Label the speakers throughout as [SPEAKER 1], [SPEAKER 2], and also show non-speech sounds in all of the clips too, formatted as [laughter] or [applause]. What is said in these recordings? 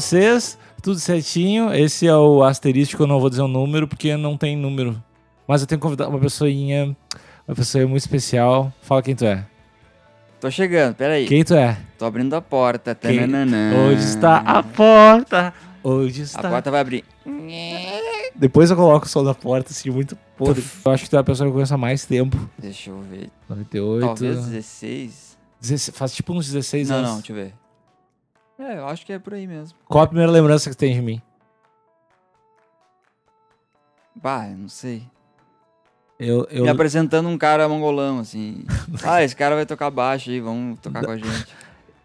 [SPEAKER 1] vocês? Tudo certinho. Esse é o asterístico, eu não vou dizer o número porque não tem número. Mas eu tenho que convidar uma pessoinha, uma pessoa muito especial. Fala quem tu é.
[SPEAKER 2] Tô chegando, peraí.
[SPEAKER 1] Quem tu é?
[SPEAKER 2] Tô abrindo a porta.
[SPEAKER 1] Quem-. Onde está a porta?
[SPEAKER 2] A
[SPEAKER 1] está?
[SPEAKER 2] porta vai abrir.
[SPEAKER 1] Depois eu coloco o som da porta, assim, muito podre. Eu acho que tu é a pessoa que eu conheço há mais tempo.
[SPEAKER 2] Deixa eu ver.
[SPEAKER 1] 98.
[SPEAKER 2] Talvez 16.
[SPEAKER 1] 16 faz tipo uns 16
[SPEAKER 2] Não,
[SPEAKER 1] anos.
[SPEAKER 2] não, deixa eu ver. É, eu acho que é por aí mesmo.
[SPEAKER 1] Qual a primeira lembrança que tu tem de mim?
[SPEAKER 2] Bah, eu não sei.
[SPEAKER 1] Eu, eu,
[SPEAKER 2] Me apresentando um cara mongolão, assim. [laughs] ah, esse cara vai tocar baixo aí, vamos tocar com a gente.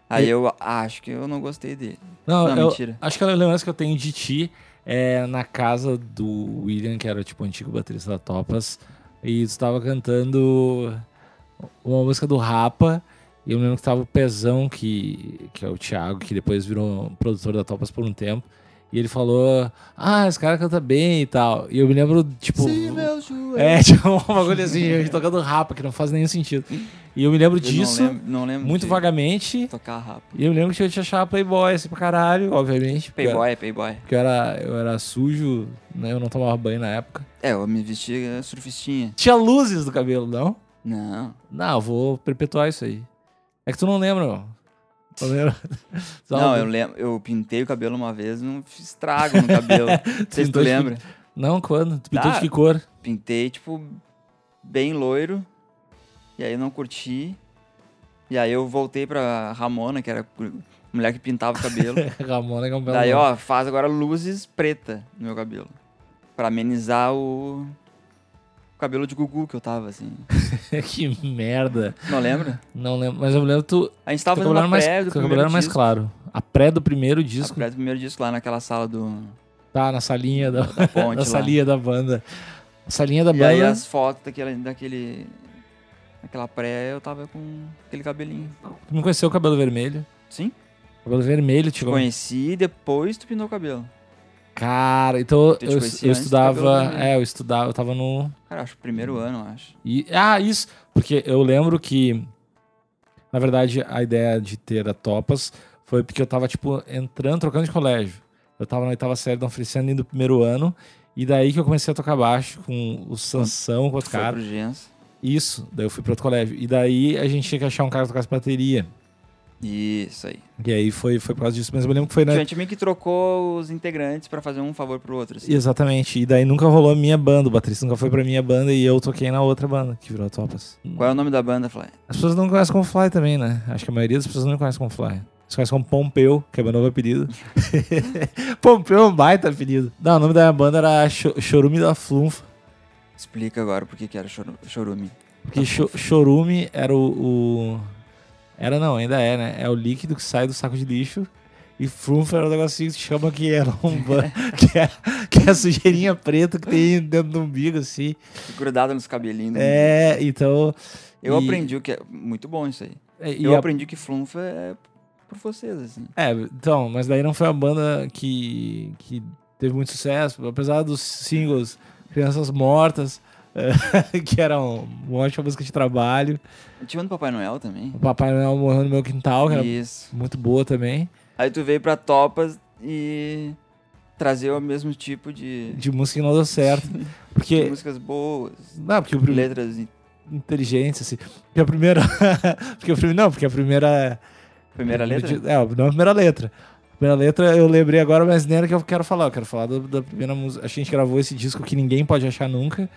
[SPEAKER 2] Aí eu acho que eu não gostei dele.
[SPEAKER 1] Não,
[SPEAKER 2] Não,
[SPEAKER 1] eu
[SPEAKER 2] mentira.
[SPEAKER 1] acho que a lembrança que eu tenho de ti é na casa do William, que era tipo o antigo baterista da Topas, e tu estava cantando uma música do Rapa, e eu lembro que tava o Pezão, que, que é o Thiago, que depois virou produtor da Topas por um tempo, e ele falou, ah, esse cara canta bem e tal. E eu me lembro, tipo...
[SPEAKER 2] Se meu joelho-
[SPEAKER 1] É, [laughs] tipo, um bagulho assim, tocando Rapa, que não faz nenhum sentido. E eu me lembro
[SPEAKER 2] Eu
[SPEAKER 1] disso,
[SPEAKER 2] Não lembro, não lembro
[SPEAKER 1] muito vagamente,
[SPEAKER 2] Tocar rápido.
[SPEAKER 1] e eu lembro que eu te achava playboy, assim, pra caralho, obviamente.
[SPEAKER 2] Playboy, é playboy.
[SPEAKER 1] porque eu era, eu era sujo, né? Eu não tomava banho na época.
[SPEAKER 2] É, eu me vestia surfistinha.
[SPEAKER 1] Tinha luzes do cabelo, não?
[SPEAKER 2] Não.
[SPEAKER 1] Não, eu vou perpetuar isso aí. É que tu não lembra, lembra? [laughs] Só
[SPEAKER 2] Não, eu lembro, eu pintei o cabelo uma vez, não fiz estrago no cabelo. [laughs] Não sei se tu
[SPEAKER 1] Pintou de-
[SPEAKER 2] lembra.
[SPEAKER 1] Não, quando? Tu pintou
[SPEAKER 2] Ah.
[SPEAKER 1] de que cor?
[SPEAKER 2] Pintei, tipo, bem loiro. E aí eu não curti. E aí eu voltei pra Ramona, que era a mulher que pintava o cabelo. [laughs]
[SPEAKER 1] Ramona que é um belo
[SPEAKER 2] Daí, ó, faz agora luzes preta no meu cabelo. Pra amenizar o... o cabelo de Gugu que eu tava, assim. [laughs]
[SPEAKER 1] que merda.
[SPEAKER 2] Não lembra?
[SPEAKER 1] Não lembro. Mas eu me lembro tu.
[SPEAKER 2] A gente tava fazendo a
[SPEAKER 1] mais,
[SPEAKER 2] pré
[SPEAKER 1] teu
[SPEAKER 2] do
[SPEAKER 1] cabelo
[SPEAKER 2] primeiro
[SPEAKER 1] era mais
[SPEAKER 2] disco.
[SPEAKER 1] claro. A pré do primeiro
[SPEAKER 2] A
[SPEAKER 1] disco.
[SPEAKER 2] pré do primeiro disco lá naquela sala do...
[SPEAKER 1] Tá, na salinha da,
[SPEAKER 2] Da ponte [laughs]
[SPEAKER 1] na salinha da banda. A salinha da
[SPEAKER 2] E
[SPEAKER 1] banda.
[SPEAKER 2] aí as fotos daquele, daquele... Naquela pré eu tava com aquele cabelinho.
[SPEAKER 1] Tu me conheceu o cabelo vermelho.
[SPEAKER 2] Sim?
[SPEAKER 1] Cabelo vermelho,
[SPEAKER 2] Te
[SPEAKER 1] tipo.
[SPEAKER 2] conheci e depois tu pintou o cabelo.
[SPEAKER 1] Cara, então
[SPEAKER 2] Eu
[SPEAKER 1] eu, eu
[SPEAKER 2] do cabelo
[SPEAKER 1] estudava.
[SPEAKER 2] vermelho.
[SPEAKER 1] É, eu estudava, eu tava no.
[SPEAKER 2] Cara, acho que primeiro ano, acho.
[SPEAKER 1] E, ah, isso. Porque eu lembro que, na verdade, a ideia de ter a Topas foi porque eu tava, tipo, entrando, trocando de colégio. Eu tava na oitava série da oferecendo indo primeiro ano. E daí que eu comecei a tocar baixo com o Sansão, com outro
[SPEAKER 2] Foi
[SPEAKER 1] cara.
[SPEAKER 2] pro Gens.
[SPEAKER 1] Isso, daí eu fui pro outro colégio. E daí a gente tinha que achar um cara que tocasse bateria.
[SPEAKER 2] Isso aí.
[SPEAKER 1] E aí foi, foi por causa disso. Mas eu lembro que foi,
[SPEAKER 2] A
[SPEAKER 1] né?
[SPEAKER 2] gente meio que trocou os integrantes pra fazer um favor pro outro. assim.
[SPEAKER 1] Exatamente. E daí nunca rolou a minha banda. O baterista nunca foi pra minha banda e eu toquei na outra banda, que virou Topas.
[SPEAKER 2] Qual é o nome da banda, Fly?
[SPEAKER 1] As pessoas não conhecem como Fly também, né? Acho que a maioria das pessoas não conhece como Fly. Eles conhecem como Pompeu, que é meu novo apelido. [laughs] Pompeu é um baita apelido. Não, o nome da minha banda era Cho- Chorume da Flunfa.
[SPEAKER 2] Explica agora por que era choru- chorume.
[SPEAKER 1] Porque cho chorume era o, o- Era não, ainda é, né? É o líquido que sai do saco de lixo. E flunfa era o negocinho que chama que era um [laughs] ban... que, é, que é a sujeirinha preta que tem dentro do umbigo, assim.
[SPEAKER 2] Grudado nos cabelinhos.
[SPEAKER 1] É, então.
[SPEAKER 2] Eu
[SPEAKER 1] e-
[SPEAKER 2] aprendi o que é. Muito bom isso aí.
[SPEAKER 1] E
[SPEAKER 2] Eu
[SPEAKER 1] a-
[SPEAKER 2] aprendi que flunfa é por vocês, assim.
[SPEAKER 1] É, então, mas daí não foi uma banda que, que teve muito sucesso, apesar dos singles Crianças Mortas, [laughs] que era um- uma ótima música de trabalho.
[SPEAKER 2] Tinha um do Papai Noel também.
[SPEAKER 1] O Papai Noel morreu no meu quintal, que era
[SPEAKER 2] Isso.
[SPEAKER 1] muito boa também.
[SPEAKER 2] Aí tu veio pra Topas e trazer o mesmo tipo de,
[SPEAKER 1] De música que não deu certo. [laughs] Porque.
[SPEAKER 2] músicas boas,
[SPEAKER 1] Não, porque o primeiro.
[SPEAKER 2] letras e
[SPEAKER 1] Inteligente, assim. Porque a primeira. [laughs] porque o primeiro. Não, porque a primeira.
[SPEAKER 2] primeira letra.
[SPEAKER 1] É, não a primeira letra. A primeira letra eu lembrei agora, mas nem era que eu quero falar. Eu quero falar do- da primeira música. A gente gravou esse disco que ninguém pode achar nunca.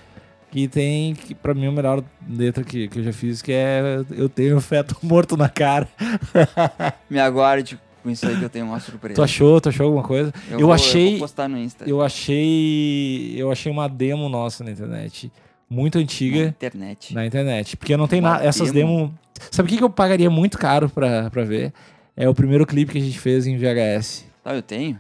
[SPEAKER 1] Que tem, que pra mim, a melhor letra que, que eu já fiz, que é Eu tenho feto [laughs] morto na cara. [laughs]
[SPEAKER 2] Me aguarde com isso aí que eu tenho uma surpresa.
[SPEAKER 1] Tu achou? Tu achou alguma coisa? eu
[SPEAKER 2] vou-
[SPEAKER 1] achei-
[SPEAKER 2] vou postar no Insta.
[SPEAKER 1] Eu achei. Eu achei uma demo nossa na internet. Muito
[SPEAKER 2] Na
[SPEAKER 1] antiga
[SPEAKER 2] internet.
[SPEAKER 1] na internet. Porque não tem nada. Essas
[SPEAKER 2] demo?
[SPEAKER 1] Sabe o que, que eu pagaria muito caro pra, pra ver? É o primeiro clipe que a gente fez em VHS.
[SPEAKER 2] Tá, eu tenho.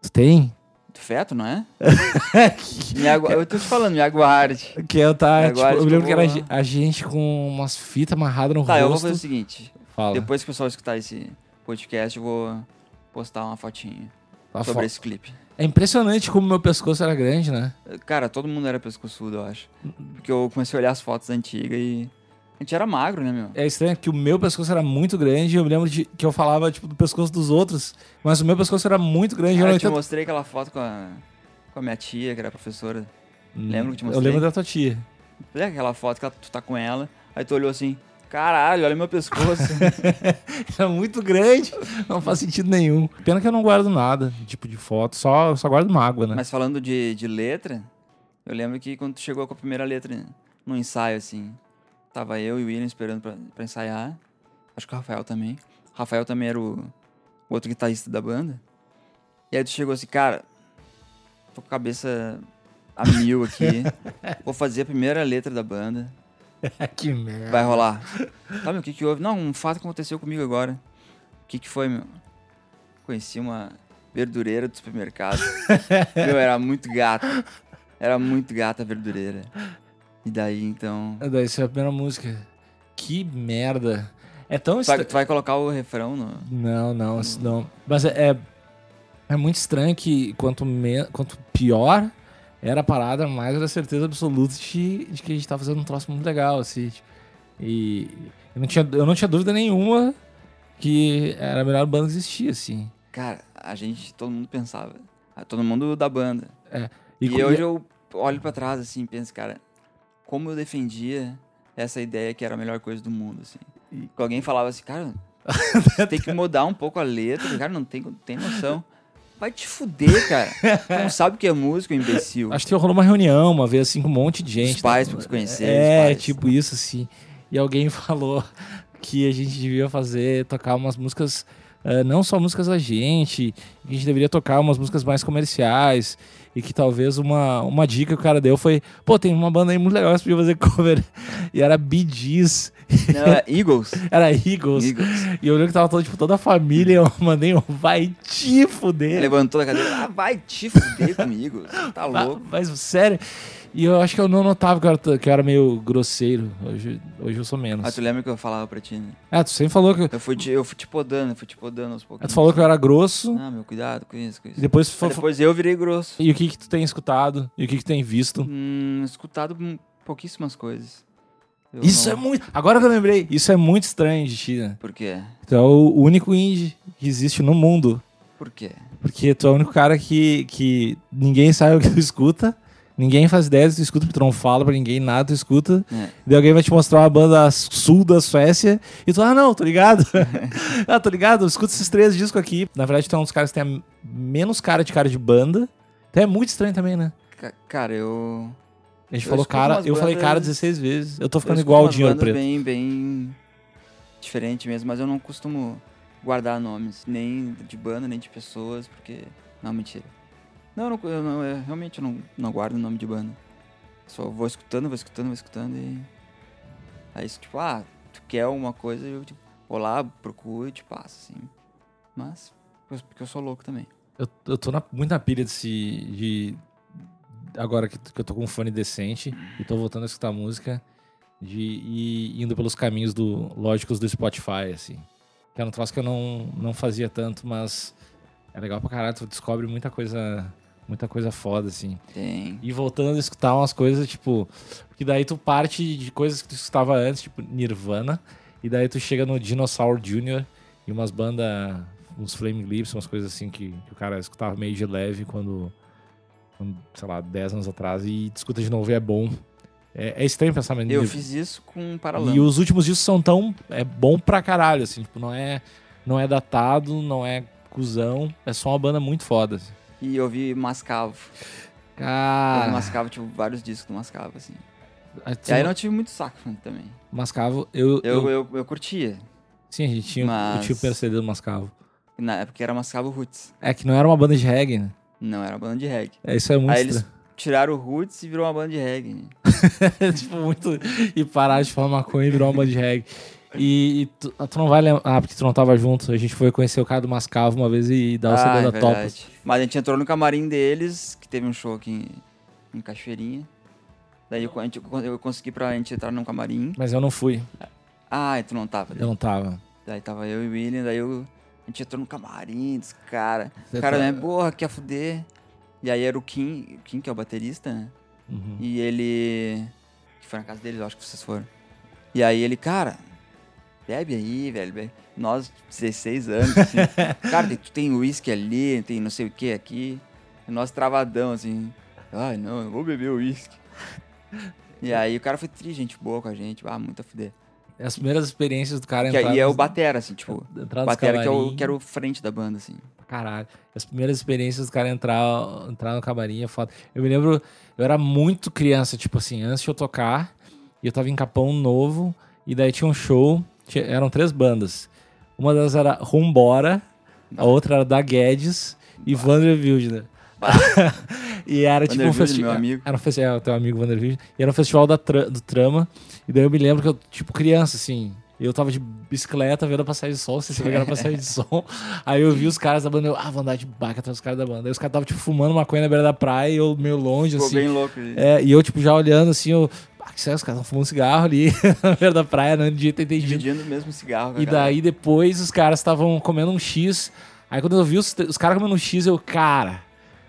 [SPEAKER 1] Tu tem?
[SPEAKER 2] Feto, não é? [laughs] Eu tô te falando, me aguarde.
[SPEAKER 1] Que eu tá, tipo, eu
[SPEAKER 2] que
[SPEAKER 1] lembro que era
[SPEAKER 2] vou-
[SPEAKER 1] a gente com umas fitas amarradas no
[SPEAKER 2] Tá, eu vou
[SPEAKER 1] rosto.
[SPEAKER 2] fazer o seguinte.
[SPEAKER 1] Fala.
[SPEAKER 2] Depois que o pessoal escutar esse podcast, eu vou postar uma fotinha
[SPEAKER 1] Tá
[SPEAKER 2] sobre
[SPEAKER 1] fo-
[SPEAKER 2] esse clipe.
[SPEAKER 1] É impressionante como meu pescoço era grande, né?
[SPEAKER 2] Cara, todo mundo era pescoçudo, eu acho. Porque eu comecei a olhar as fotos antigas e A gente era magro, né, meu?
[SPEAKER 1] É estranho que o meu pescoço era muito grande. Eu me lembro de, que eu falava, tipo, do pescoço dos outros. Mas o meu pescoço era muito grande.
[SPEAKER 2] Cara,
[SPEAKER 1] eu,
[SPEAKER 2] eu te
[SPEAKER 1] tinha...
[SPEAKER 2] mostrei aquela foto com a, com a minha tia, que era professora. Lembra que te
[SPEAKER 1] Eu
[SPEAKER 2] mostrei?
[SPEAKER 1] lembro da tua tia.
[SPEAKER 2] Lembra aquela foto que ela- tu tá com ela, aí tu olhou assim, caralho, olha meu pescoço. [laughs]
[SPEAKER 1] Era muito grande. Não faz sentido nenhum. Pena que eu não guardo nada, tipo, de foto. Só, só guardo mágoa, né?
[SPEAKER 2] Mas falando de, de letra, eu lembro que quando tu chegou com a primeira letra no ensaio, assim, tava eu e o William esperando pra, pra ensaiar. Acho que o Rafael também. O Rafael também era o, o outro guitarrista da banda. E aí tu chegou assim, cara, tô com a cabeça a mil aqui. [laughs] Vou fazer a primeira letra da banda. [laughs]
[SPEAKER 1] que merda.
[SPEAKER 2] Vai rolar. Tá, meu, o que que houve? Não, um fato que aconteceu comigo agora. O que que foi, meu? Conheci uma verdureira do supermercado. [laughs] meu, era muito gata. Era muito gata a verdureira. E daí, então...
[SPEAKER 1] Daí isso é a primeira música. Que merda. É tão
[SPEAKER 2] Tu
[SPEAKER 1] estranho.
[SPEAKER 2] tu vai colocar o refrão no...
[SPEAKER 1] Não, não, não. Mas é, é, é muito estranho que quanto, me, quanto pior era a parada, mais era a certeza absoluta de, de que a gente tá fazendo um troço muito legal, assim. tipo. E eu não, tinha, eu não tinha dúvida nenhuma que era a melhor banda que existia, assim.
[SPEAKER 2] Cara, a gente, todo mundo pensava. Todo mundo da banda. E,
[SPEAKER 1] co-
[SPEAKER 2] hoje eu olho pra trás, assim, e penso, cara, como eu defendia essa ideia que era a melhor coisa do mundo, assim. Que alguém falava assim, cara, [laughs] tem que mudar um pouco a letra, cara, não tem, tem noção. Vai te fuder, cara. Tu não sabe o que é música, imbecil.
[SPEAKER 1] Acho que rolou uma reunião uma vez, assim, com um monte de gente.
[SPEAKER 2] Os pais
[SPEAKER 1] né?
[SPEAKER 2] pra se conhecer,
[SPEAKER 1] É,
[SPEAKER 2] pais.
[SPEAKER 1] tipo isso, assim. E alguém [laughs] falou que a gente devia fazer, tocar umas músicas, eh, não só músicas da gente, que a gente deveria tocar umas músicas mais comerciais. E que talvez uma, uma dica que o cara deu foi: pô, tem uma banda aí muito legal que você podia fazer [laughs] cover. E era Bee Gees,
[SPEAKER 2] Não, é Eagles. [laughs]
[SPEAKER 1] era Eagles.
[SPEAKER 2] Eagles.
[SPEAKER 1] E eu lembro que tava todo, tipo, toda a família. Eu mandei um vai te fuder.
[SPEAKER 2] Levantou da cadeira. Ah, vai te fuder comigo. Tá louco.
[SPEAKER 1] Mas sério. E eu acho que eu não notava que eu era, que eu era meio grosseiro. Hoje, hoje eu sou menos.
[SPEAKER 2] Ah, tu lembra que eu falava pra ti, né?
[SPEAKER 1] Ah, tu sempre falou que.
[SPEAKER 2] Eu fui te, eu fui te podando, eu fui te podando aos poucos.
[SPEAKER 1] Tu falou que eu era grosso.
[SPEAKER 2] Ah, meu, cuidado com isso, com isso.
[SPEAKER 1] Depois, fa-
[SPEAKER 2] depois eu virei grosso.
[SPEAKER 1] E o que que tu tem escutado? E o que que tu tem visto?
[SPEAKER 2] Hum, escutado pouquíssimas coisas. Eu
[SPEAKER 1] Isso
[SPEAKER 2] não-
[SPEAKER 1] é muito. Agora que eu lembrei, isso é muito estranho de ti, né?
[SPEAKER 2] Por quê?
[SPEAKER 1] Tu é o único indie que existe no mundo.
[SPEAKER 2] Por quê?
[SPEAKER 1] Porque tu é o único cara que, que ninguém sabe o que tu escuta. Ninguém faz ideia tu escuta, porque tu não fala pra ninguém nada, tu escuta.
[SPEAKER 2] É.
[SPEAKER 1] Daí alguém vai te mostrar uma banda sul da Suécia e tu, ah, não, tô ligado. [laughs] [laughs] ah, tô ligado, eu escuto esses três discos aqui. Na verdade, tu é um dos caras que tem a menos cara de cara de banda. Então é muito estranho também, né?
[SPEAKER 2] Ca- Cara, eu.
[SPEAKER 1] A gente
[SPEAKER 2] Eu
[SPEAKER 1] falou cara, eu falei cara
[SPEAKER 2] bandas-
[SPEAKER 1] 16 vezes. Eu tô
[SPEAKER 2] eu
[SPEAKER 1] ficando
[SPEAKER 2] escuto
[SPEAKER 1] igual o Dinheiro
[SPEAKER 2] bandas
[SPEAKER 1] Preto.
[SPEAKER 2] bem, bem diferente mesmo, mas eu não costumo guardar nomes, nem de banda, nem de pessoas, porque. Não, mentira. Não, não, eu, não- eu realmente não, não guardo nome de banda. Só vou escutando, vou escutando, vou escutando e. Aí, tipo, ah, tu quer alguma coisa, eu tipo, vou lá, procuro e te passo, assim. Mas, porque eu sou louco também.
[SPEAKER 1] Eu, eu tô na, muito na pilha desse. De, agora que, que eu tô com um fone decente e tô voltando a escutar música, de ir indo pelos caminhos do lógicos do Spotify, assim. Que era um troço que eu não, não fazia tanto, mas é legal pra caralho, tu descobre muita coisa. Muita coisa foda, assim.
[SPEAKER 2] Tem.
[SPEAKER 1] E voltando a escutar umas coisas, tipo. Porque daí tu parte de coisas que tu escutava antes, tipo Nirvana. E daí tu chega no Dinosaur Jr. e umas bandas. Uns Flaming Lips, umas coisas assim que, que o cara escutava meio de leve quando. quando, sei lá, 10 anos atrás. E escuta de novo e é bom. É, é estranho pensar, mas.
[SPEAKER 2] Eu fiz isso com um
[SPEAKER 1] e
[SPEAKER 2] paralama.
[SPEAKER 1] os últimos discos são tão. É bom pra caralho, assim. Tipo, não é, não é datado, não é cuzão. É só uma banda muito foda. Assim.
[SPEAKER 2] E eu vi Mascavo. Eu
[SPEAKER 1] Cara.
[SPEAKER 2] Mascavo, tipo, vários discos do Mascavo, assim.
[SPEAKER 1] a-
[SPEAKER 2] E aí eu não tive muito saco também.
[SPEAKER 1] Mascavo, eu,
[SPEAKER 2] Eu, eu, eu curtia.
[SPEAKER 1] Sim, a gente tinha, eu
[SPEAKER 2] Mas-
[SPEAKER 1] o PCD do Mascavo.
[SPEAKER 2] Na época era Mascavo Roots.
[SPEAKER 1] É que não era uma banda de reggae, né?
[SPEAKER 2] Não, era uma banda de reggae.
[SPEAKER 1] É, isso é muito
[SPEAKER 2] Aí eles tiraram o Roots e virou uma banda de reggae. [laughs]
[SPEAKER 1] tipo, muito... E parar de falar maconha e virar uma banda de reggae. E, e tu, tu não vai lembrar... Ah, porque tu não tava junto. A gente foi conhecer o cara do Mascavo uma vez e dar o
[SPEAKER 2] ah,
[SPEAKER 1] CD
[SPEAKER 2] é
[SPEAKER 1] da
[SPEAKER 2] verdade.
[SPEAKER 1] Topas.
[SPEAKER 2] Mas a gente entrou no camarim deles, que teve um show aqui em, em Cachoeirinha. Daí eu, gente- eu consegui pra gente entrar num camarim.
[SPEAKER 1] Mas eu não fui.
[SPEAKER 2] Ah, e tu não tava.
[SPEAKER 1] Eu não tava.
[SPEAKER 2] Daí tava eu e o William, daí eu, a gente entrou no camarim dos caras.
[SPEAKER 1] Você
[SPEAKER 2] O cara,
[SPEAKER 1] tá-
[SPEAKER 2] né, porra, quer fuder. E aí era o Kim, o Kim, que é o baterista, né?
[SPEAKER 1] Uhum.
[SPEAKER 2] E ele. Que foi na casa dele, eu acho que vocês foram. E aí ele, cara, bebe aí, velho. Bebe. Nós, 16 anos, assim. [laughs] cara, tu tem uísque ali, tem não sei o que aqui. E nós travadão, assim. Ai, não, eu vou beber uísque. [laughs] E aí o cara foi tri, gente boa com a gente. Ah, muito a fuder.
[SPEAKER 1] As primeiras experiências do cara
[SPEAKER 2] Que
[SPEAKER 1] entrar
[SPEAKER 2] aí é o Batera, assim, tipo.
[SPEAKER 1] entrar nos
[SPEAKER 2] Batera que, é o, que era o frente da banda, assim.
[SPEAKER 1] Caralho. As primeiras experiências do cara entrar, entrar no camarim é foda. Eu me lembro, eu era muito criança, tipo assim, antes de eu tocar, e eu tava em Capão Novo, e daí tinha um show, tinha- eram três bandas. Uma delas era Rumbora, a outra era da Guedes e Vander Wildner. [laughs] e era tipo um festival. Era um festival, é, o teu amigo Vander Wildner. E era um festival da tra- do Trama. E daí eu me lembro que eu, tipo, criança, assim, eu tava de bicicleta vendo a passagem de som, você [laughs] pegar a passagem de som. Aí eu vi os caras da banda, eu, ah, vou andar de bike atrás dos caras da banda. Aí os caras estavam, tipo, fumando maconha na beira da praia e eu meio longe,
[SPEAKER 2] Ficou
[SPEAKER 1] assim.
[SPEAKER 2] bem louco.
[SPEAKER 1] É, e eu, tipo, já olhando assim, eu. Ah, que sério, os caras estão fumando cigarro ali [laughs] na beira da praia, não devia ter entendido.
[SPEAKER 2] Dividindo o mesmo cigarro.
[SPEAKER 1] E daí depois os caras estavam comendo um X. Aí quando eu vi os, os caras comendo um X, eu, cara,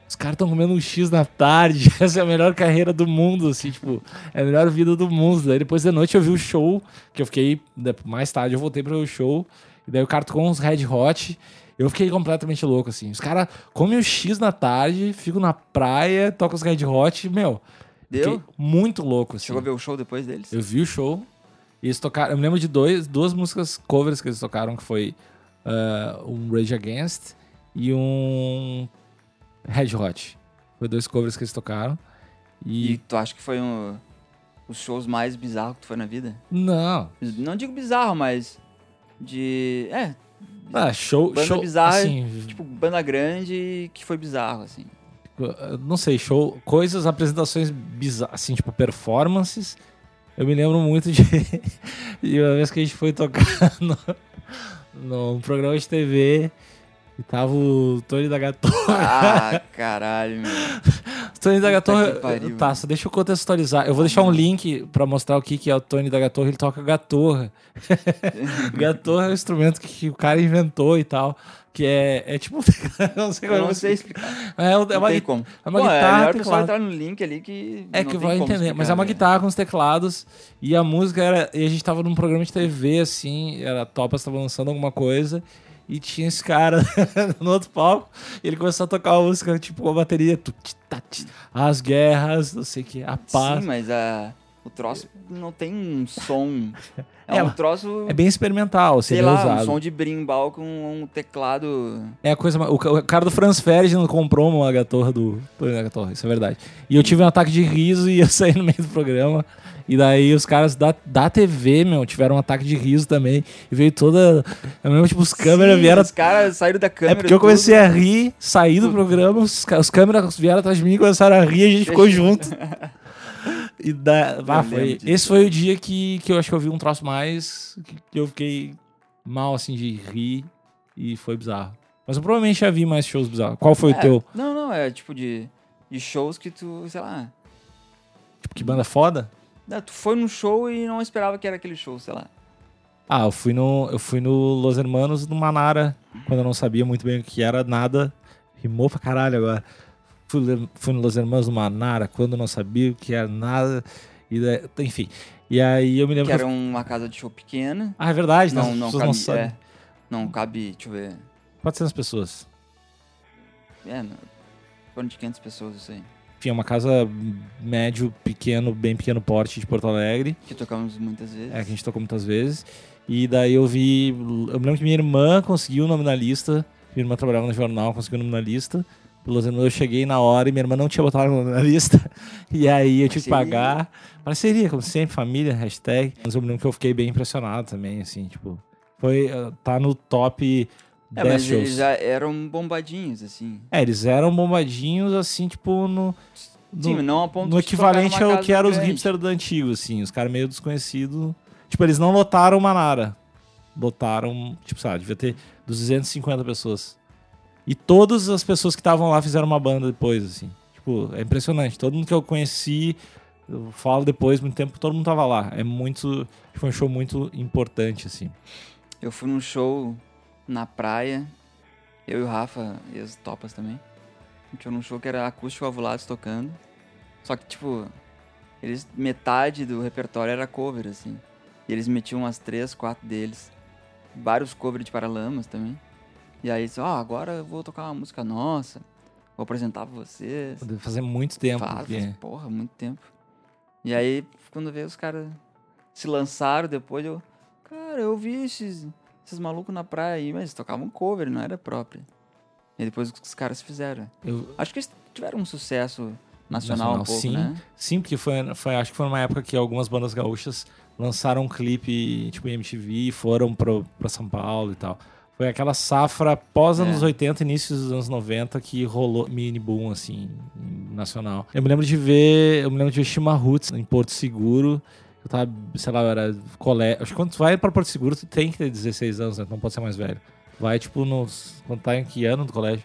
[SPEAKER 1] os caras estão comendo um X na tarde. [laughs] Essa é a melhor carreira do mundo, assim, tipo, é a melhor vida do mundo. Daí depois da noite eu vi o show, que eu fiquei. de- Mais tarde eu voltei para o show. E daí o cara tocou uns Red Hot. Eu fiquei completamente louco, assim. Os caras comem o X na tarde, ficam na praia, tocam os Red Hot. Meu,
[SPEAKER 2] Deu?
[SPEAKER 1] muito louco, assim.
[SPEAKER 2] Chegou a ver o show depois deles?
[SPEAKER 1] Eu vi o show. E eles tocaram. Eu me lembro de dois, duas músicas covers que eles tocaram, que foi ah, um Rage Against e um Red Hot. Foi dois covers que eles tocaram.
[SPEAKER 2] E
[SPEAKER 1] E.
[SPEAKER 2] tu acha que foi um, os shows mais bizarros que tu foi na vida?
[SPEAKER 1] Não.
[SPEAKER 2] Não digo bizarro, mas de... É,
[SPEAKER 1] Ah, show.
[SPEAKER 2] Banda
[SPEAKER 1] show
[SPEAKER 2] bizarra,
[SPEAKER 1] assim,
[SPEAKER 2] tipo, banda grande que foi bizarro, assim.
[SPEAKER 1] eu não sei, show. Coisas, apresentações bizarras, assim, tipo performances. Eu me lembro muito de. [laughs] de uma vez que a gente foi tocar [laughs] no, num programa de TV e tava o Tony da Gatorra.
[SPEAKER 2] Ah, [laughs] caralho, meu.
[SPEAKER 1] Tony da Gatorra.
[SPEAKER 2] pariu.
[SPEAKER 1] Tá, só deixa eu contextualizar. Eu vou deixar um link pra mostrar o que, que é o Tony da Gatorra. Ele toca gatorra. [laughs] gatorra é um instrumento que, o cara inventou e tal. Que é, é tipo. [laughs] não sei como
[SPEAKER 2] não sei
[SPEAKER 1] explicar.
[SPEAKER 2] explicar.
[SPEAKER 1] É, é
[SPEAKER 2] Não
[SPEAKER 1] uma,
[SPEAKER 2] tem
[SPEAKER 1] gui-
[SPEAKER 2] como.
[SPEAKER 1] é uma
[SPEAKER 2] Pô, é
[SPEAKER 1] guitarra.
[SPEAKER 2] melhor pessoal
[SPEAKER 1] teclado.
[SPEAKER 2] entrar no link ali que.
[SPEAKER 1] É
[SPEAKER 2] não
[SPEAKER 1] que
[SPEAKER 2] tem
[SPEAKER 1] vai entender, mas é
[SPEAKER 2] explicar,
[SPEAKER 1] uma
[SPEAKER 2] né?
[SPEAKER 1] guitarra com os teclados e a música era. E a gente tava num programa de TV, assim, era a Topas tava lançando alguma coisa e tinha esse cara [laughs] no outro palco e ele começou a tocar uma música, tipo, com a bateria, as guerras, não sei o que, a paz.
[SPEAKER 2] Sim, mas a, o troço não tem um som. É, [laughs]
[SPEAKER 1] É,
[SPEAKER 2] um
[SPEAKER 1] mas
[SPEAKER 2] troço.
[SPEAKER 1] É bem experimental,
[SPEAKER 2] sei
[SPEAKER 1] seria
[SPEAKER 2] lá,
[SPEAKER 1] usado.
[SPEAKER 2] um som de brimbal com um teclado.
[SPEAKER 1] É a coisa. O, o cara do Franz Ferdinand comprou uma gatorra do. Gatorra, isso é verdade. E eu tive um ataque de riso e [laughs] eu saí no meio do programa. E daí os caras da, da TV, meu, tiveram um ataque de riso também. E veio toda. Eu lembro, tipo, os câmeras vieram.
[SPEAKER 2] Os caras saíram da câmera.
[SPEAKER 1] É porque eu comecei
[SPEAKER 2] tudo.
[SPEAKER 1] a rir, saí do programa, os, os câmeras vieram atrás de mim, começaram a rir e a gente ficou [laughs] junto. E da, ah, foi,
[SPEAKER 2] disso.
[SPEAKER 1] esse foi o dia que, que eu acho que eu vi um troço mais. que, eu fiquei mal, assim, de rir e foi bizarro. Mas eu provavelmente já vi mais shows bizarros. Qual foi
[SPEAKER 2] É,
[SPEAKER 1] o teu?
[SPEAKER 2] Não, não, é tipo de, de shows que tu, sei lá.
[SPEAKER 1] Tipo, que banda foda?
[SPEAKER 2] né, Tu foi num show e não esperava que era aquele show, sei lá.
[SPEAKER 1] Ah, eu fui no, eu fui no Los Hermanos no Manara, quando eu não sabia muito bem o que era nada. Rimou pra caralho agora. Fui, le- fui no Los Hermanos no Manara, quando não sabia o que era nada. E daí- enfim. E aí eu me lembro
[SPEAKER 2] Que
[SPEAKER 1] que eu-
[SPEAKER 2] era uma casa de show pequena.
[SPEAKER 1] Ah, é verdade?
[SPEAKER 2] Não, não cabe.
[SPEAKER 1] não sabem.
[SPEAKER 2] é, não cabe, deixa eu ver.
[SPEAKER 1] 400 pessoas.
[SPEAKER 2] É, torno de 500 pessoas, isso aí.
[SPEAKER 1] Enfim, é uma casa médio, pequeno, bem pequeno porte de Porto Alegre.
[SPEAKER 2] Que tocamos muitas vezes.
[SPEAKER 1] É, que a gente tocou muitas vezes. E daí eu vi. Eu me lembro que minha irmã conseguiu o nome na lista. Minha irmã trabalhava no jornal, conseguiu o nome na lista. Pelos anos eu cheguei na hora e minha irmã não tinha botado na lista. [laughs] E aí eu tive que pagar. Parceria, como sempre, família, hashtag. Mas eu me lembro que eu fiquei bem impressionado também, assim, tipo. Foi. eh, Tá no top
[SPEAKER 2] É,
[SPEAKER 1] 10
[SPEAKER 2] mas
[SPEAKER 1] shows.
[SPEAKER 2] eles já eram bombadinhos, assim.
[SPEAKER 1] É, eles eram bombadinhos, assim, tipo, no.
[SPEAKER 2] Sim,
[SPEAKER 1] no-
[SPEAKER 2] mas não a ponto
[SPEAKER 1] no equivalente ao que eram os hipsters do antigo, assim, os caras meio desconhecidos. Tipo, eles não lotaram Manara. Lotaram, tipo, sabe, devia ter 250 pessoas. E todas as pessoas que estavam lá fizeram uma banda depois, assim. Tipo, é impressionante. Todo mundo que eu conheci, eu falo depois, muito tempo, todo mundo tava lá. É muito. Foi um show muito importante, assim.
[SPEAKER 2] Eu fui num show na praia, eu e o Rafa e as topas também. A gente foi num show que era acústico avulados tocando. Só que, tipo, eles metade do repertório era cover, assim. E eles metiam umas três, quatro deles. Vários covers de Paralamas também. E aí, ó, agora eu vou tocar uma música nossa. Vou apresentar pra vocês.
[SPEAKER 1] Deve fazer muito tempo.
[SPEAKER 2] Faz,
[SPEAKER 1] porque-
[SPEAKER 2] faz, porra, muito tempo. E aí, quando veio os caras se lançaram depois, eu. Cara, eu vi esses, esses malucos na praia aí, mas tocavam cover, não era própria. E depois os caras fizeram.
[SPEAKER 1] eu-
[SPEAKER 2] Acho que eles tiveram um sucesso nacional, um
[SPEAKER 1] Nacional,
[SPEAKER 2] pouco,
[SPEAKER 1] sim.
[SPEAKER 2] né?
[SPEAKER 1] Sim, porque foi, foi, acho que foi numa época que algumas bandas gaúchas lançaram um clipe, tipo, em MTV e foram pro, pra São Paulo e tal. Foi aquela safra pós
[SPEAKER 2] É.
[SPEAKER 1] anos 80, início dos anos 90 que rolou mini boom, assim, nacional. Eu me lembro de ver, eu me lembro de ver Shima Roots em Porto Seguro. Eu tava, sei lá, eu era colégio. Acho que quando tu vai pra Porto Seguro, tu tem que ter 16 anos, né? Não pode ser mais velho. Vai, tipo, nos. Quando tá em que ano do colégio?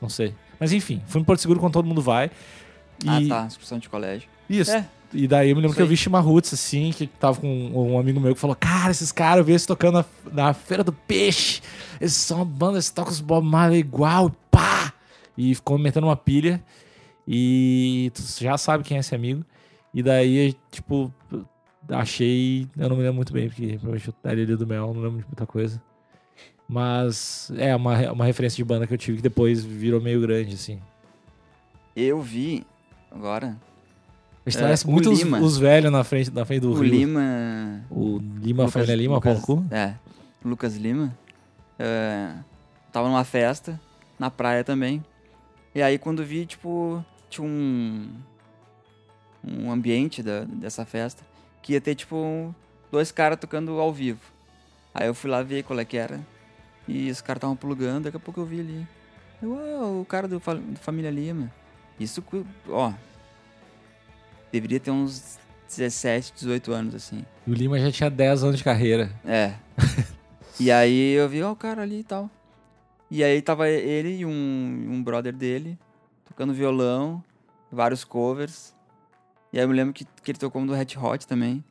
[SPEAKER 1] Não sei. Mas enfim, fui em Porto Seguro quando todo mundo vai.
[SPEAKER 2] Ah,
[SPEAKER 1] E-
[SPEAKER 2] tá, excursão de colégio.
[SPEAKER 1] Isso.
[SPEAKER 2] É.
[SPEAKER 1] E daí eu me lembro
[SPEAKER 2] Isso
[SPEAKER 1] que eu vi Chimarruts, assim, que tava com um amigo meu que falou: Cara, esses caras, eu vi eles tocando na, na Feira do Peixe. Eles são uma banda, eles tocam os Bob Marley igual, pá! E ficou me metendo uma pilha. E tu já sabe quem é esse amigo. E daí, tipo, achei. Eu não me lembro muito bem, porque provavelmente eu estaria ali do Mel, não lembro de muita coisa. Mas é uma, uma referência de banda que eu tive que depois virou meio grande, assim.
[SPEAKER 2] Eu vi, agora,
[SPEAKER 1] Parece
[SPEAKER 2] o
[SPEAKER 1] muito os, os velhos na frente, na frente do
[SPEAKER 2] o
[SPEAKER 1] rio.
[SPEAKER 2] Lima...
[SPEAKER 1] O Lima,
[SPEAKER 2] Lucas-
[SPEAKER 1] família Lima,
[SPEAKER 2] Lucas,
[SPEAKER 1] Paulo Cu?
[SPEAKER 2] É, Lucas Lima. é, tava numa festa, na praia também. E aí quando vi, tipo, tinha um, um ambiente da, dessa festa que ia ter, tipo, dois caras tocando ao vivo. Aí eu fui lá ver qual é que era. E os caras estavam plugando, daqui a pouco eu vi ali. Eu, ah, o cara do, do Família Lima. Isso, ó, deveria ter uns 17, 18 anos, assim.
[SPEAKER 1] E o Lima já tinha 10 anos de carreira.
[SPEAKER 2] É. [laughs] e aí eu vi, ó, o cara ali e tal. E aí tava ele e um, um brother dele, tocando violão, vários covers. E aí eu me lembro que, que ele tocou um do Red Hot também.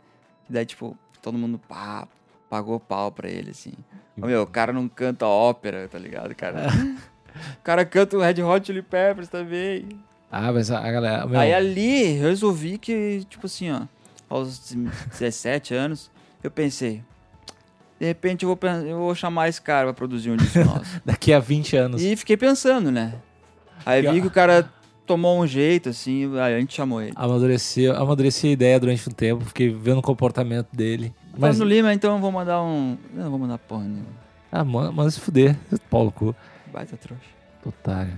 [SPEAKER 2] E daí, tipo, todo mundo pá, pagou pau pra ele, assim. Meu, o cara não canta ópera, tá ligado, cara? [laughs] o cara canta o Red Hot Chili Peppers também.
[SPEAKER 1] Ah, mas a, galera. Meu,
[SPEAKER 2] Aí ali eu resolvi que, tipo assim, ó, aos 17 anos, eu pensei, de repente eu vou, eu vou chamar esse cara pra produzir um disco [laughs] nosso.
[SPEAKER 1] daqui a 20 anos.
[SPEAKER 2] e fiquei pensando, né? Aí
[SPEAKER 1] E, ó,
[SPEAKER 2] vi que o cara tomou um jeito, assim, aí a gente chamou ele.
[SPEAKER 1] Amadureceu, amadureci a ideia durante um tempo, fiquei vendo o comportamento dele.
[SPEAKER 2] Mas
[SPEAKER 1] Mas,
[SPEAKER 2] no Lima, então eu vou mandar um. eu Não vou mandar porra nenhuma.
[SPEAKER 1] ah, manda, manda se fuder. Paulo Cu.
[SPEAKER 2] Baita trouxa.
[SPEAKER 1] Otário.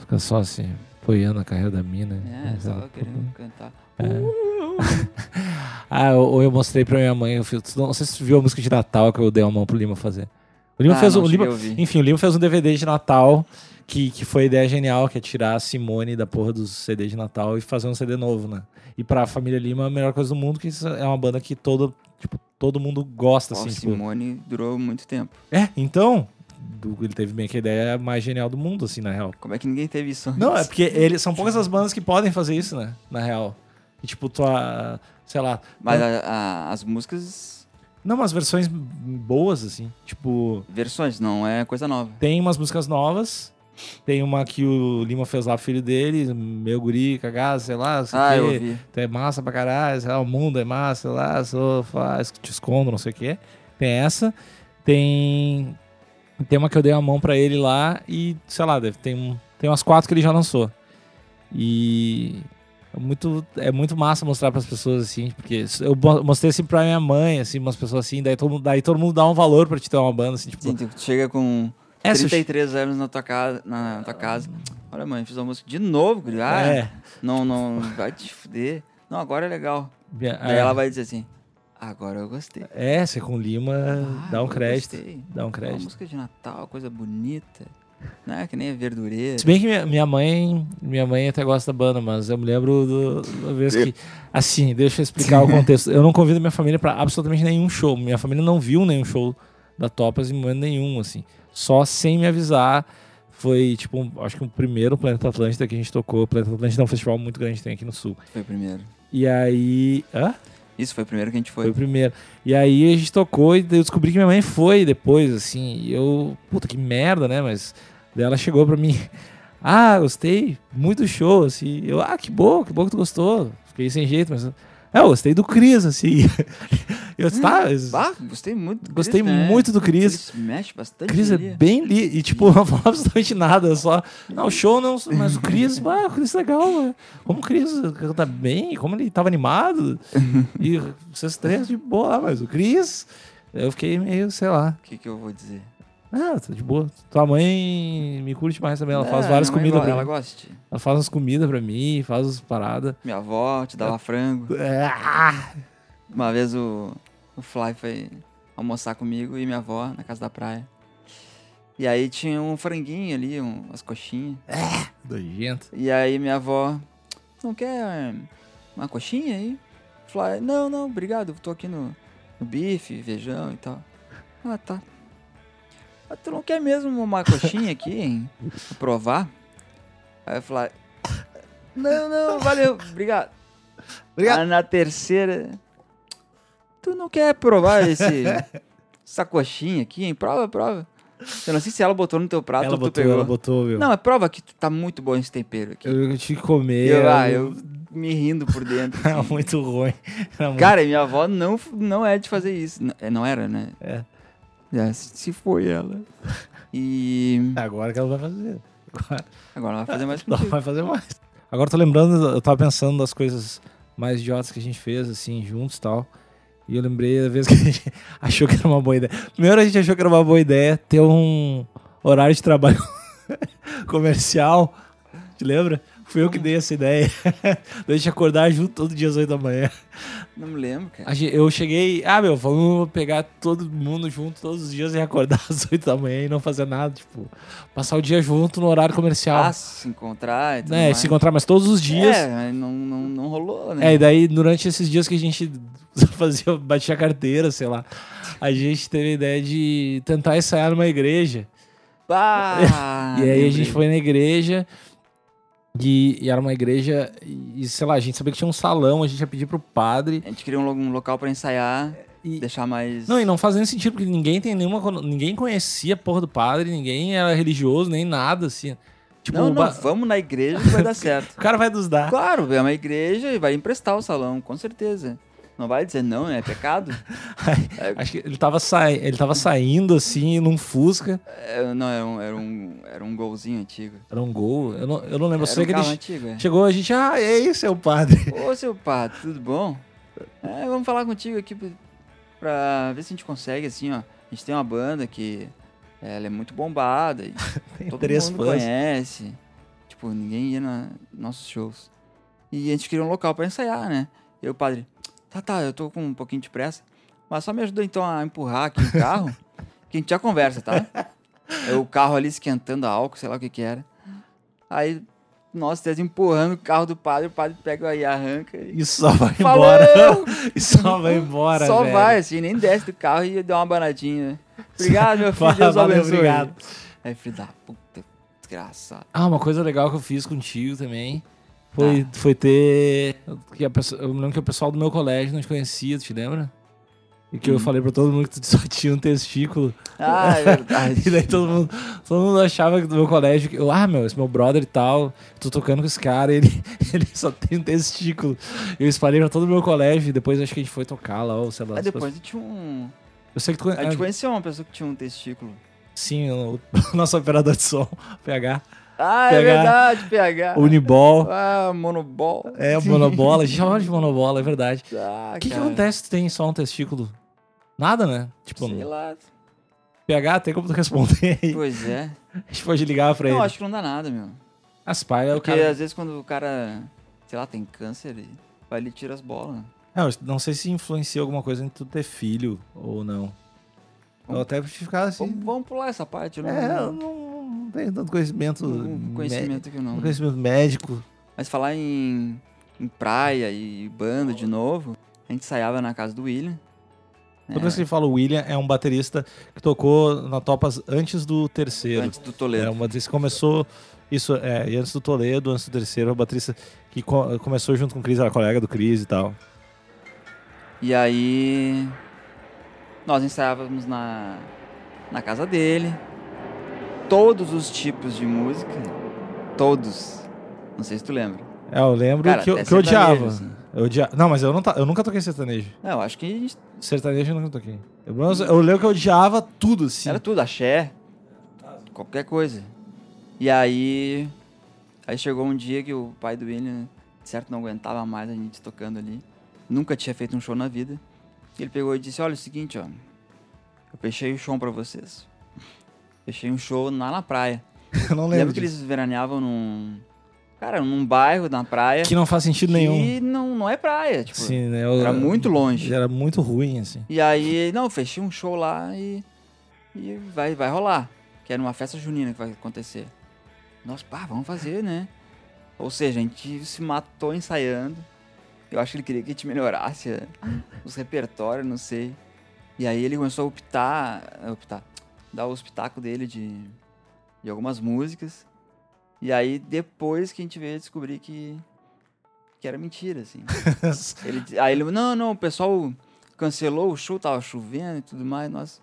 [SPEAKER 1] Fica só assim, apoiando a carreira da mina.
[SPEAKER 2] É, só
[SPEAKER 1] Ela-
[SPEAKER 2] querendo cantar. [laughs] [laughs]
[SPEAKER 1] Ah, ou eu mostrei pra minha mãe, eu fiz, não sei se tu viu a música de Natal que eu dei a mão pro Lima fazer. O Lima
[SPEAKER 2] Ah,
[SPEAKER 1] fez
[SPEAKER 2] não
[SPEAKER 1] um. Lima, enfim, o Lima fez um DVD de Natal que, que foi ideia genial, que é tirar a Simone da porra dos CD de Natal e fazer um CD novo, né? E pra família Lima, a melhor coisa do mundo, que é uma banda que todo, tipo, todo mundo gosta,
[SPEAKER 2] Ó,
[SPEAKER 1] assim. tipo-
[SPEAKER 2] Simone durou muito tempo.
[SPEAKER 1] É, então. Do- ele teve bem que a ideia mais genial do mundo, assim, na real.
[SPEAKER 2] Como é que ninguém teve isso antes?
[SPEAKER 1] Não, é porque eles são poucas as bandas que podem fazer isso, né? Na real. E tipo, tua. Sei lá.
[SPEAKER 2] Mas
[SPEAKER 1] não,
[SPEAKER 2] a- a- as músicas,
[SPEAKER 1] não, umas versões boas, assim. Tipo,
[SPEAKER 2] versões, não é coisa nova.
[SPEAKER 1] tem umas músicas novas. Tem uma que o Lima fez lá filho dele, meu guri, cagado, sei lá, sei
[SPEAKER 2] Ah, eu ouvi.
[SPEAKER 1] Tu é massa pra caralho, sei lá, o mundo é massa, sei lá, sou, faz, te escondo, não sei o quê. Tem essa. Tem. Tem uma que eu dei a mão pra ele lá e, sei lá, deve, tem, tem umas quatro que ele já lançou. E. É muito, é muito massa mostrar pras pessoas assim, porque eu mo- mostrei assim pra minha mãe, assim, umas pessoas assim, daí todo, mundo- daí todo mundo dá um valor pra te ter uma banda, assim, tipo.
[SPEAKER 2] Sim, tu chega com
[SPEAKER 1] é, se eu-
[SPEAKER 2] 33 anos na tua casa, na tua casa. Olha, mãe, fiz uma música de novo, guri. Ah,
[SPEAKER 1] é,
[SPEAKER 2] não, não, vai te fuder. Não, agora é legal. Daí
[SPEAKER 1] é,
[SPEAKER 2] ela vai dizer assim, agora eu gostei.
[SPEAKER 1] é, você com Lima
[SPEAKER 2] Ah,
[SPEAKER 1] dá um crédito.
[SPEAKER 2] gostei.
[SPEAKER 1] Dá um
[SPEAKER 2] Uma
[SPEAKER 1] crédito.
[SPEAKER 2] música de Natal, coisa bonita. Não é que nem a verdureira.
[SPEAKER 1] Se bem que minha, minha mãe, minha mãe até gosta da banda, mas eu me lembro do, da vez que, assim, deixa eu explicar o contexto. Eu não convido minha família pra absolutamente nenhum show. Minha família não viu nenhum show da Topas em momento nenhum, assim. Só sem me avisar. Foi, tipo, um- acho que o primeiro Planeta Atlântida que a gente tocou. O Planeta Atlântida é um festival muito grande que tem aqui no Sul.
[SPEAKER 2] Foi o primeiro.
[SPEAKER 1] E aí... Hã?
[SPEAKER 2] Isso foi o primeiro que a gente
[SPEAKER 1] Foi
[SPEAKER 2] foi.
[SPEAKER 1] o primeiro. E aí a gente tocou e eu descobri que minha mãe foi depois, assim. E eu, puta que merda, né? Mas ela chegou pra mim. [laughs] Ah, gostei muito show, assim. Eu, ah, que bom, que bom que tu gostou. Fiquei sem jeito, mas. Ah, eu gostei do Cris, assim. [laughs] Eu, tá,
[SPEAKER 2] Bah, gostei muito do
[SPEAKER 1] Gostei
[SPEAKER 2] Chris, né?
[SPEAKER 1] muito do Chris.
[SPEAKER 2] Ele mexe bastante
[SPEAKER 1] Cris é bem li e tipo, [laughs] não falava absolutamente nada, só. Não, o show não. Mas o Cris, ah, o Cris é legal. né? Como o Cris canta bem, como ele tava animado. e [laughs] vocês três de boa, mas o Cris, eu fiquei meio, sei lá.
[SPEAKER 2] O que, que eu vou dizer?
[SPEAKER 1] Ah, tá de boa. Tua mãe me curte mais também, ela faz
[SPEAKER 2] É,
[SPEAKER 1] várias
[SPEAKER 2] minha mãe
[SPEAKER 1] comidas pra
[SPEAKER 2] Ela
[SPEAKER 1] mim.
[SPEAKER 2] gosta.
[SPEAKER 1] Ela faz umas comidas pra mim, faz as paradas.
[SPEAKER 2] Minha avó te dava frango.
[SPEAKER 1] Ah,
[SPEAKER 2] Uma vez o, o Fly foi almoçar comigo e minha avó na casa da praia. E aí tinha um franguinho ali, um, umas coxinhas.
[SPEAKER 1] nojento.
[SPEAKER 2] E aí minha avó, não quer uma coxinha aí? Fly, não, não, obrigado, tô aqui no, no bife, feijão e tal. Ah, tá. Mas tu não quer mesmo uma coxinha aqui, hein? Provar? Aí eu falei, não, não, valeu, obrigado.
[SPEAKER 1] Obrigado.
[SPEAKER 2] Aí na terceira, tu não quer provar esse, essa coxinha aqui, hein? Prova, prova. Eu não sei se ela botou no teu prato
[SPEAKER 1] ela
[SPEAKER 2] ou tu
[SPEAKER 1] botou,
[SPEAKER 2] pegou.
[SPEAKER 1] ela botou, meu.
[SPEAKER 2] Não, é prova que tu tá muito bom esse tempero aqui.
[SPEAKER 1] Eu, que comer.
[SPEAKER 2] Eu, ah,
[SPEAKER 1] eu-
[SPEAKER 2] me rindo por dentro. [laughs]
[SPEAKER 1] Era
[SPEAKER 2] assim.
[SPEAKER 1] muito ruim. Era muito-
[SPEAKER 2] Cara, minha avó não, não é de fazer isso. N- é, Não era, né?
[SPEAKER 1] É.
[SPEAKER 2] É, se foi ela. E
[SPEAKER 1] Agora que ela vai fazer. Agora
[SPEAKER 2] agora ela vai fazer mais [laughs]
[SPEAKER 1] vai fazer mais. Agora eu tô lembrando, eu tava pensando das coisas mais idiotas que a gente fez, assim, juntos e tal. E eu lembrei da vez que a gente [laughs] achou que era uma boa ideia. Primeiro a gente achou que era uma boa ideia ter um horário de trabalho [laughs] comercial. Te lembra? Fui eu que dei essa ideia. [laughs] da gente acordar junto todo dia às 8 da manhã.
[SPEAKER 2] Não me lembro, cara.
[SPEAKER 1] Eu cheguei, ah, meu, vamos pegar todo mundo junto todos os dias e acordar [laughs] às 8 da manhã e não fazer nada. Tipo, passar o dia junto no horário comercial.
[SPEAKER 2] Ah, se encontrar e tudo
[SPEAKER 1] né,
[SPEAKER 2] mais.
[SPEAKER 1] se encontrar mais todos os dias.
[SPEAKER 2] É, mas não, não, não rolou, né?
[SPEAKER 1] É, e daí durante esses dias que a gente [laughs] fazia, batia a carteira, sei lá, a gente teve a ideia de tentar ensaiar numa igreja.
[SPEAKER 2] Ah,
[SPEAKER 1] e aí a gente foi na igreja e, e era uma igreja e, sei lá, a gente sabia que tinha um salão, a gente ia pedir pro padre.
[SPEAKER 2] A gente queria um, um local pra ensaiar,
[SPEAKER 1] E,
[SPEAKER 2] deixar mais...
[SPEAKER 1] Não, e não fazia nem sentido, porque ninguém tem nenhuma. Ninguém conhecia a porra do padre, ninguém era religioso, nem nada, assim. Tipo,
[SPEAKER 2] não, não,
[SPEAKER 1] ba-
[SPEAKER 2] vamos na igreja que vai dar certo. [laughs]
[SPEAKER 1] o cara vai nos dar.
[SPEAKER 2] Claro, é uma igreja e vai emprestar o salão, com certeza. Não vai dizer não, né? É pecado. [laughs] É,
[SPEAKER 1] Acho que ele tava, sa... ele tava saindo assim num Fusca.
[SPEAKER 2] é, não, era um, era, um, era um golzinho antigo.
[SPEAKER 1] Era um gol. Eu não, eu não lembro. Eu
[SPEAKER 2] Era
[SPEAKER 1] sei
[SPEAKER 2] um
[SPEAKER 1] que ele
[SPEAKER 2] antigo, é.
[SPEAKER 1] chegou, a gente, ah, isso, é o padre.
[SPEAKER 2] Ô, seu padre, tudo bom? É, vamos falar contigo aqui pra- ver se a gente consegue, assim, ó. A gente tem uma banda que é, ela é muito bombada [laughs]
[SPEAKER 1] Tem
[SPEAKER 2] todo
[SPEAKER 1] três
[SPEAKER 2] mundo
[SPEAKER 1] fãs.
[SPEAKER 2] conhece. Tipo, ninguém ia nos nossos shows. E a gente queria um local pra ensaiar, né? E o padre, tá, tá, eu tô com um pouquinho de pressa, mas só me ajuda então a empurrar aqui o carro, que a gente já conversa, tá? É o carro ali esquentando a álcool, sei lá o que que era. Aí, nós três empurrando o carro do padre, o padre pega aí, arranca e...
[SPEAKER 1] E só vai
[SPEAKER 2] Falou!
[SPEAKER 1] embora. [laughs] e só vai embora,
[SPEAKER 2] Só
[SPEAKER 1] velho.
[SPEAKER 2] vai, assim, nem desce do carro e dá uma banadinha. Obrigado, meu [laughs] filho, Deus
[SPEAKER 1] Valeu,
[SPEAKER 2] abençoe.
[SPEAKER 1] obrigado.
[SPEAKER 2] Aí, filho da puta, desgraçado.
[SPEAKER 1] Ah, uma coisa legal que eu fiz contigo também foi,
[SPEAKER 2] Tá.
[SPEAKER 1] foi ter. Que a pessoa- eu me lembro que o pessoal do meu colégio não te conhecia, tu te lembra? E que eu
[SPEAKER 2] Hum.
[SPEAKER 1] falei pra todo mundo que tu só [laughs] tinha um testículo.
[SPEAKER 2] Ah, é verdade. [laughs]
[SPEAKER 1] E daí todo mundo, todo mundo achava que do meu colégio, que, ah, meu, esse meu brother e tal, tô tocando com esse cara, ele, [laughs] ele só tem um testículo. Eu espalhei pra todo o meu colégio e depois acho que a gente foi tocar lá, ou sei lá.
[SPEAKER 2] Aí
[SPEAKER 1] as
[SPEAKER 2] depois tinha um.
[SPEAKER 1] Eu sei que tu
[SPEAKER 2] A gente
[SPEAKER 1] ah,
[SPEAKER 2] conheceu uma pessoa que tinha um testículo.
[SPEAKER 1] Sim, o, o nosso operador de som, PH.
[SPEAKER 2] Ah, é verdade, PH.
[SPEAKER 1] Unibol.
[SPEAKER 2] Ah, monobol.
[SPEAKER 1] É, monobola. A gente chamava de monobola, é verdade.
[SPEAKER 2] Ah,
[SPEAKER 1] O que, que
[SPEAKER 2] cara,
[SPEAKER 1] acontece se tem só um testículo? Nada, né? Tipo,
[SPEAKER 2] Sei lá.
[SPEAKER 1] PH, tem como tu responder aí?
[SPEAKER 2] Pois é.
[SPEAKER 1] A gente pode ligar pra
[SPEAKER 2] Não,
[SPEAKER 1] ele.
[SPEAKER 2] acho que não dá nada, meu.
[SPEAKER 1] As pai é o
[SPEAKER 2] Porque
[SPEAKER 1] cara.
[SPEAKER 2] às vezes quando o cara, sei lá, tem câncer, ele vai ali e tira as bolas.
[SPEAKER 1] Não, eu não sei se influencia alguma coisa em tu ter filho ou não. Eu até ficar assim.
[SPEAKER 2] Vamos, vamos pular essa parte. Eu não,
[SPEAKER 1] É, eu não, tenho tanto conhecimento.
[SPEAKER 2] conhecimento que não.
[SPEAKER 1] conhecimento médico.
[SPEAKER 2] Mas falar em, em praia e banda de novo, a gente ensaiava na casa do William.
[SPEAKER 1] Toda
[SPEAKER 2] É,
[SPEAKER 1] vez que ele fala o William, é um baterista que tocou na Topas antes do terceiro.
[SPEAKER 2] antes do
[SPEAKER 1] É
[SPEAKER 2] Toledo.
[SPEAKER 1] um baterista que começou. Isso, é, e antes do Toledo, antes do terceiro, é um baterista que co- começou junto com o Cris, era colega do Cris e tal.
[SPEAKER 2] E aí nós ensaiávamos na, na casa dele. Todos os tipos de música. Todos. Não sei se tu lembra.
[SPEAKER 1] É, eu lembro
[SPEAKER 2] Cara,
[SPEAKER 1] que, eu, que eu odiava.
[SPEAKER 2] assim.
[SPEAKER 1] Eu odia... Não, mas eu, não ta... eu nunca toquei sertanejo.
[SPEAKER 2] Não, eu acho que gente-
[SPEAKER 1] Sertanejo eu nunca toquei. Eu, eu lembro que eu odiava tudo, assim.
[SPEAKER 2] era tudo, axé, qualquer coisa. E aí, aí chegou um dia que o pai do William, certo, não aguentava mais a gente tocando ali. Nunca tinha feito um show na vida. Ele pegou e disse, olha, é o seguinte, ó. Eu fechei o show pra vocês. Fechei um show lá na praia. [laughs]
[SPEAKER 1] Eu não
[SPEAKER 2] Lembra
[SPEAKER 1] lembro
[SPEAKER 2] que eles veraneavam num... Cara, num bairro, na praia.
[SPEAKER 1] Que não faz sentido nenhum.
[SPEAKER 2] Que não, não é praia, tipo...
[SPEAKER 1] Sim, né? Eu-
[SPEAKER 2] Era muito longe.
[SPEAKER 1] Era muito ruim, assim.
[SPEAKER 2] E aí, não, fechei um show lá e, e vai, vai rolar. Que era uma festa junina que vai acontecer. Nós, pá, vamos fazer, né? Ou seja, a gente se matou ensaiando. Eu acho que ele queria que a gente melhorasse eh, os repertórios, não sei. E aí ele começou a optar, a optar, dar o espetáculo dele de, de algumas músicas. E aí depois que a gente veio descobrir que, que era mentira, assim. [laughs] Ele, aí ele, não, não, o pessoal cancelou o show, tava chovendo e tudo mais. Nós,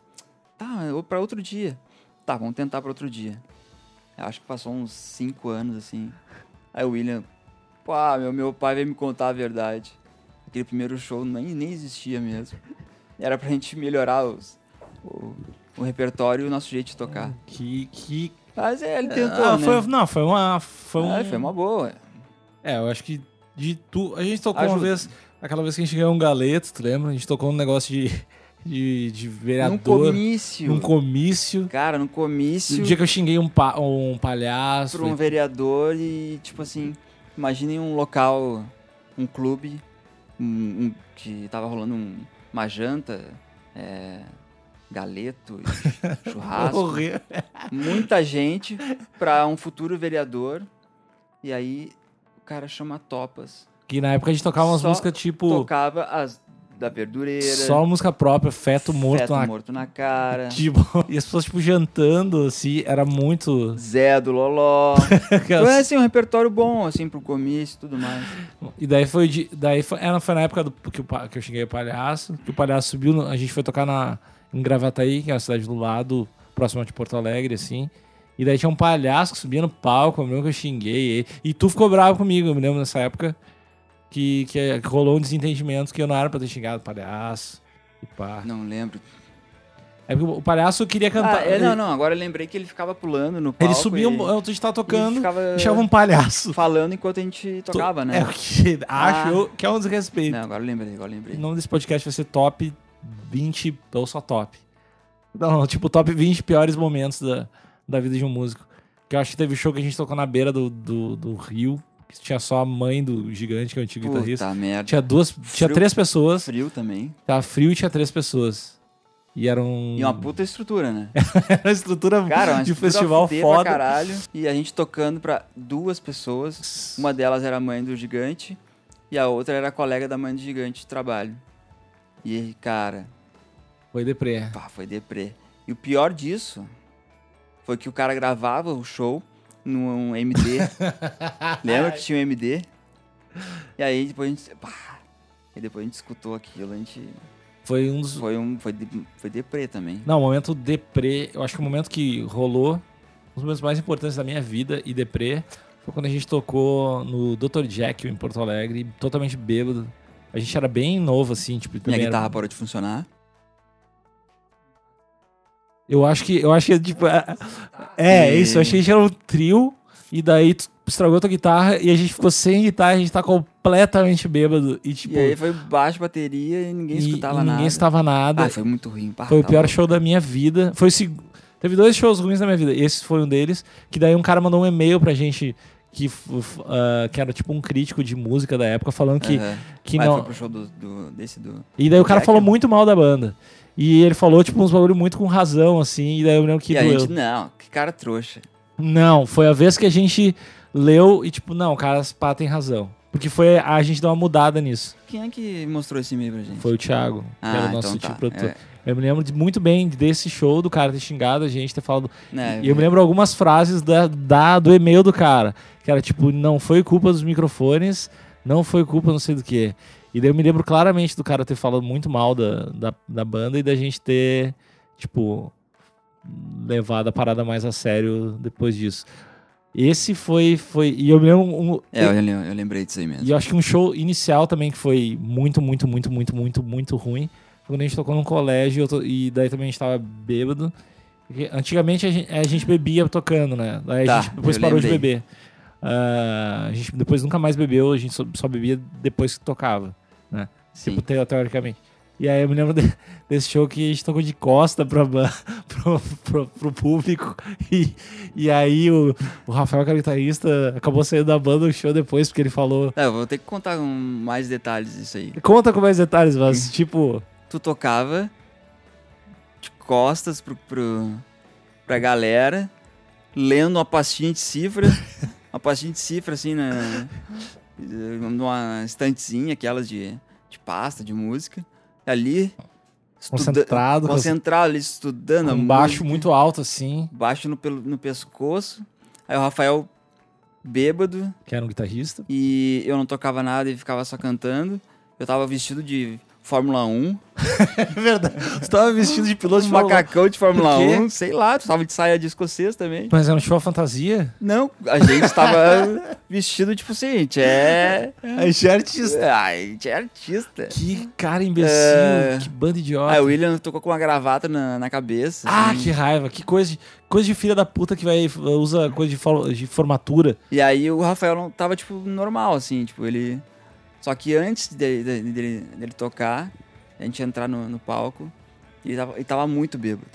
[SPEAKER 2] tá, ou pra outro dia. Tá, vamos tentar pra outro dia. Eu acho que passou uns cinco anos, assim. Aí o William, pá, meu, meu pai veio me contar a verdade. Aquele primeiro show nem, nem existia mesmo. Era pra gente melhorar os, o, o repertório e o nosso jeito de tocar.
[SPEAKER 1] que. que...
[SPEAKER 2] Mas é, ele tentou,
[SPEAKER 1] Ah,
[SPEAKER 2] né?
[SPEAKER 1] foi, não, foi uma. Foi, um...
[SPEAKER 2] Ah, foi uma boa.
[SPEAKER 1] É, eu acho que de tu. A gente tocou uma
[SPEAKER 2] Ajuda.
[SPEAKER 1] vez. Aquela vez que a gente ganhou um galeto, tu lembra? A gente tocou um negócio de. [laughs] de, de
[SPEAKER 2] Num
[SPEAKER 1] vereador.
[SPEAKER 2] comício.
[SPEAKER 1] Num comício.
[SPEAKER 2] Cara, num comício.
[SPEAKER 1] No dia que eu xinguei um, pa- um palhaço.
[SPEAKER 2] para um
[SPEAKER 1] foi-
[SPEAKER 2] vereador e, tipo assim, imaginem um local, um clube, um, um- que tava rolando um- uma janta, é, galeto, e [laughs] churrasco, muita gente para um futuro vereador. E aí o cara chama Topas.
[SPEAKER 1] Que na época a gente tocava umas
[SPEAKER 2] Só
[SPEAKER 1] músicas tipo.
[SPEAKER 2] Tocava as da verdureira,
[SPEAKER 1] Só música própria, feto morto
[SPEAKER 2] feto
[SPEAKER 1] na
[SPEAKER 2] morto na cara,
[SPEAKER 1] Tipo, [laughs] e as pessoas, tipo, jantando, assim, era muito.
[SPEAKER 2] Zé do Loló. [laughs] Então é assim, um repertório bom, assim, pro comício e tudo mais.
[SPEAKER 1] E daí foi de. Daí foi, não, foi na época do, que, o que eu cheguei o palhaço. Que o palhaço subiu. a gente foi tocar na, em Gravataí, que é a cidade do lado, próxima de Porto Alegre, assim. E daí tinha um palhaço que subia no palco, eu lembro que eu xinguei ele. E tu ficou bravo comigo, eu me lembro nessa época. Que, que, que rolou um desentendimento que eu não era pra ter xingado o palhaço. E pá.
[SPEAKER 2] Não lembro.
[SPEAKER 1] É porque o palhaço queria cantar.
[SPEAKER 2] Ah, é,
[SPEAKER 1] ele,
[SPEAKER 2] não, não, agora eu lembrei que ele ficava pulando no palco.
[SPEAKER 1] ele subia,
[SPEAKER 2] e-
[SPEAKER 1] eu- a gente tava tocando, deixava um palhaço.
[SPEAKER 2] falando enquanto a gente tocava, né?
[SPEAKER 1] É o que acho
[SPEAKER 2] Ah.
[SPEAKER 1] eu, que é um desrespeito.
[SPEAKER 2] Não, agora eu lembrei, agora eu lembrei.
[SPEAKER 1] O nome desse podcast vai ser Top 20, ou só Top. Não, tipo, Top 20 piores momentos da, da vida de um músico. Que eu acho que teve show que a gente tocou na beira do, do, do rio, que tinha só a mãe do gigante, que é o antigo guitarrista.
[SPEAKER 2] Puta merda.
[SPEAKER 1] Tinha duas, tinha
[SPEAKER 2] Frio.
[SPEAKER 1] três pessoas,
[SPEAKER 2] Frio também.
[SPEAKER 1] tava frio e tinha três pessoas. E era um...
[SPEAKER 2] E uma puta estrutura, né? [laughs]
[SPEAKER 1] era uma estrutura
[SPEAKER 2] Cara, uma
[SPEAKER 1] de
[SPEAKER 2] estrutura
[SPEAKER 1] festival
[SPEAKER 2] fuder pra
[SPEAKER 1] foda.
[SPEAKER 2] caralho. E a gente tocando pra duas pessoas. Uma delas era a mãe do gigante. E a outra era a colega da mãe do gigante de trabalho. E aí, cara,
[SPEAKER 1] Foi deprê.
[SPEAKER 2] pá, foi deprê. E o pior disso foi que o cara gravava o show num MD. [laughs] Lembra que tinha um MD? E aí depois a gente. Pá, e depois a gente escutou aquilo, a gente.
[SPEAKER 1] Foi um dos...
[SPEAKER 2] Foi um. Foi, de, foi deprê também.
[SPEAKER 1] Não, o momento deprê, eu acho que o momento que rolou, um dos momentos mais importantes da minha vida e deprê, foi quando a gente tocou no Dr. Jack em Porto Alegre, totalmente bêbado. A gente era bem novo, assim, tipo,
[SPEAKER 2] Minha guitarra parou de funcionar.
[SPEAKER 1] Eu acho que, eu acho que, tipo, é, é
[SPEAKER 2] E-
[SPEAKER 1] isso, eu achei que a gente era um trio, e daí tu estragou tua guitarra, e a gente ficou sem guitarra, a gente tá completamente bêbado, e tipo,
[SPEAKER 2] e aí foi baixo bateria e ninguém escutava
[SPEAKER 1] e ninguém
[SPEAKER 2] nada.
[SPEAKER 1] escutava nada.
[SPEAKER 2] Ah, foi muito ruim.
[SPEAKER 1] Foi o
[SPEAKER 2] tá
[SPEAKER 1] pior show da minha vida. Foi o seg- Teve dois shows ruins na minha vida. Esse foi um deles. Que daí um cara mandou um e-mail pra gente que, ah, que era tipo um crítico de música da época, falando que,
[SPEAKER 2] Aham.
[SPEAKER 1] que não.
[SPEAKER 2] foi pro show do, do- desse do.
[SPEAKER 1] E daí o cara
[SPEAKER 2] Jack?
[SPEAKER 1] falou muito mal da banda. E ele falou, tipo, uns bagulho muito com razão, assim. E daí eu lembro que
[SPEAKER 2] e a
[SPEAKER 1] doeu.
[SPEAKER 2] gente, não, que cara trouxa.
[SPEAKER 1] Não, foi a vez que a gente leu e, tipo, não, cara, pá, tem razão. Porque foi a gente deu uma mudada nisso.
[SPEAKER 2] Quem é que mostrou esse e-mail pra gente?
[SPEAKER 1] Foi o Thiago, que
[SPEAKER 2] ah,
[SPEAKER 1] era o nosso
[SPEAKER 2] então
[SPEAKER 1] tipo
[SPEAKER 2] tá.
[SPEAKER 1] produtor.
[SPEAKER 2] É,
[SPEAKER 1] Eu me lembro muito bem desse show do cara ter xingado a gente, ter falado.
[SPEAKER 2] né,
[SPEAKER 1] E eu me lembro algumas frases da, da- do e-mail do cara. Que era tipo, não foi culpa dos microfones, não foi culpa não sei do que. E daí eu me lembro claramente do cara ter falado muito mal da, da, da banda e da gente ter, tipo, levado a parada mais a sério depois disso. Esse foi. foi e eu me lembro. Um,
[SPEAKER 2] É, eu, eu lembrei disso aí mesmo.
[SPEAKER 1] e eu acho que um show inicial também que foi muito, muito, muito, muito, muito, muito ruim. Foi quando a gente tocou num colégio to- e daí também a gente tava bêbado. Antigamente a gente, a gente bebia tocando, né? Daí a
[SPEAKER 2] Tá,
[SPEAKER 1] gente depois parou de
[SPEAKER 2] lembrei.
[SPEAKER 1] beber. Ah, a gente depois nunca mais bebeu, a gente só, só bebia depois que tocava, né?
[SPEAKER 2] Sim.
[SPEAKER 1] Tipo, teo- teoricamente. E aí eu me lembro de- [laughs] desse show que a gente tocou de costa pra, [laughs] pro, pro, pro público. E, e aí o, o Rafael, que era guitarrista, acabou saindo da banda no show depois, porque ele falou.
[SPEAKER 2] É, eu vou ter que contar um- mais detalhes disso aí.
[SPEAKER 1] Conta com mais detalhes, mas tipo.
[SPEAKER 2] Tu tocava de costas pro, pro, pra galera, lendo uma pastinha de cifra, [laughs] uma pastinha de cifra assim, na, [laughs] numa estantezinha, aquelas de, de pasta, de música. Ali,
[SPEAKER 1] Concentrado,
[SPEAKER 2] concentrado ali, estudando
[SPEAKER 1] Um baixo muito alto, assim,
[SPEAKER 2] baixo no, no pescoço. Aí o Rafael bêbado
[SPEAKER 1] que era um guitarrista.
[SPEAKER 2] e eu não tocava nada e ficava só cantando. Eu tava vestido de Fórmula 1, [laughs]
[SPEAKER 1] É verdade. Você tava vestido de piloto
[SPEAKER 2] um
[SPEAKER 1] de
[SPEAKER 2] macacão de Fórmula
[SPEAKER 1] Por quê?
[SPEAKER 2] 1, sei lá, tu tava de saia de escocês também.
[SPEAKER 1] Mas era um show fantasia?
[SPEAKER 2] Não, a gente tava [laughs] vestido tipo assim, a gente é.
[SPEAKER 1] A gente é artista.
[SPEAKER 2] Ah, a gente é artista.
[SPEAKER 1] Que cara imbecil,
[SPEAKER 2] É.
[SPEAKER 1] que banda idiota.
[SPEAKER 2] Aí o William tocou com uma gravata na, na cabeça.
[SPEAKER 1] Ah,
[SPEAKER 2] assim.
[SPEAKER 1] que raiva, que coisa de, coisa de filha da puta que vai usa coisa de, de formatura.
[SPEAKER 2] E aí o Rafael não tava, tipo, normal, assim, tipo, ele. Só que antes de- de- dele, dele tocar, a gente entrar no, no palco, ele tava, ele tava muito bêbado.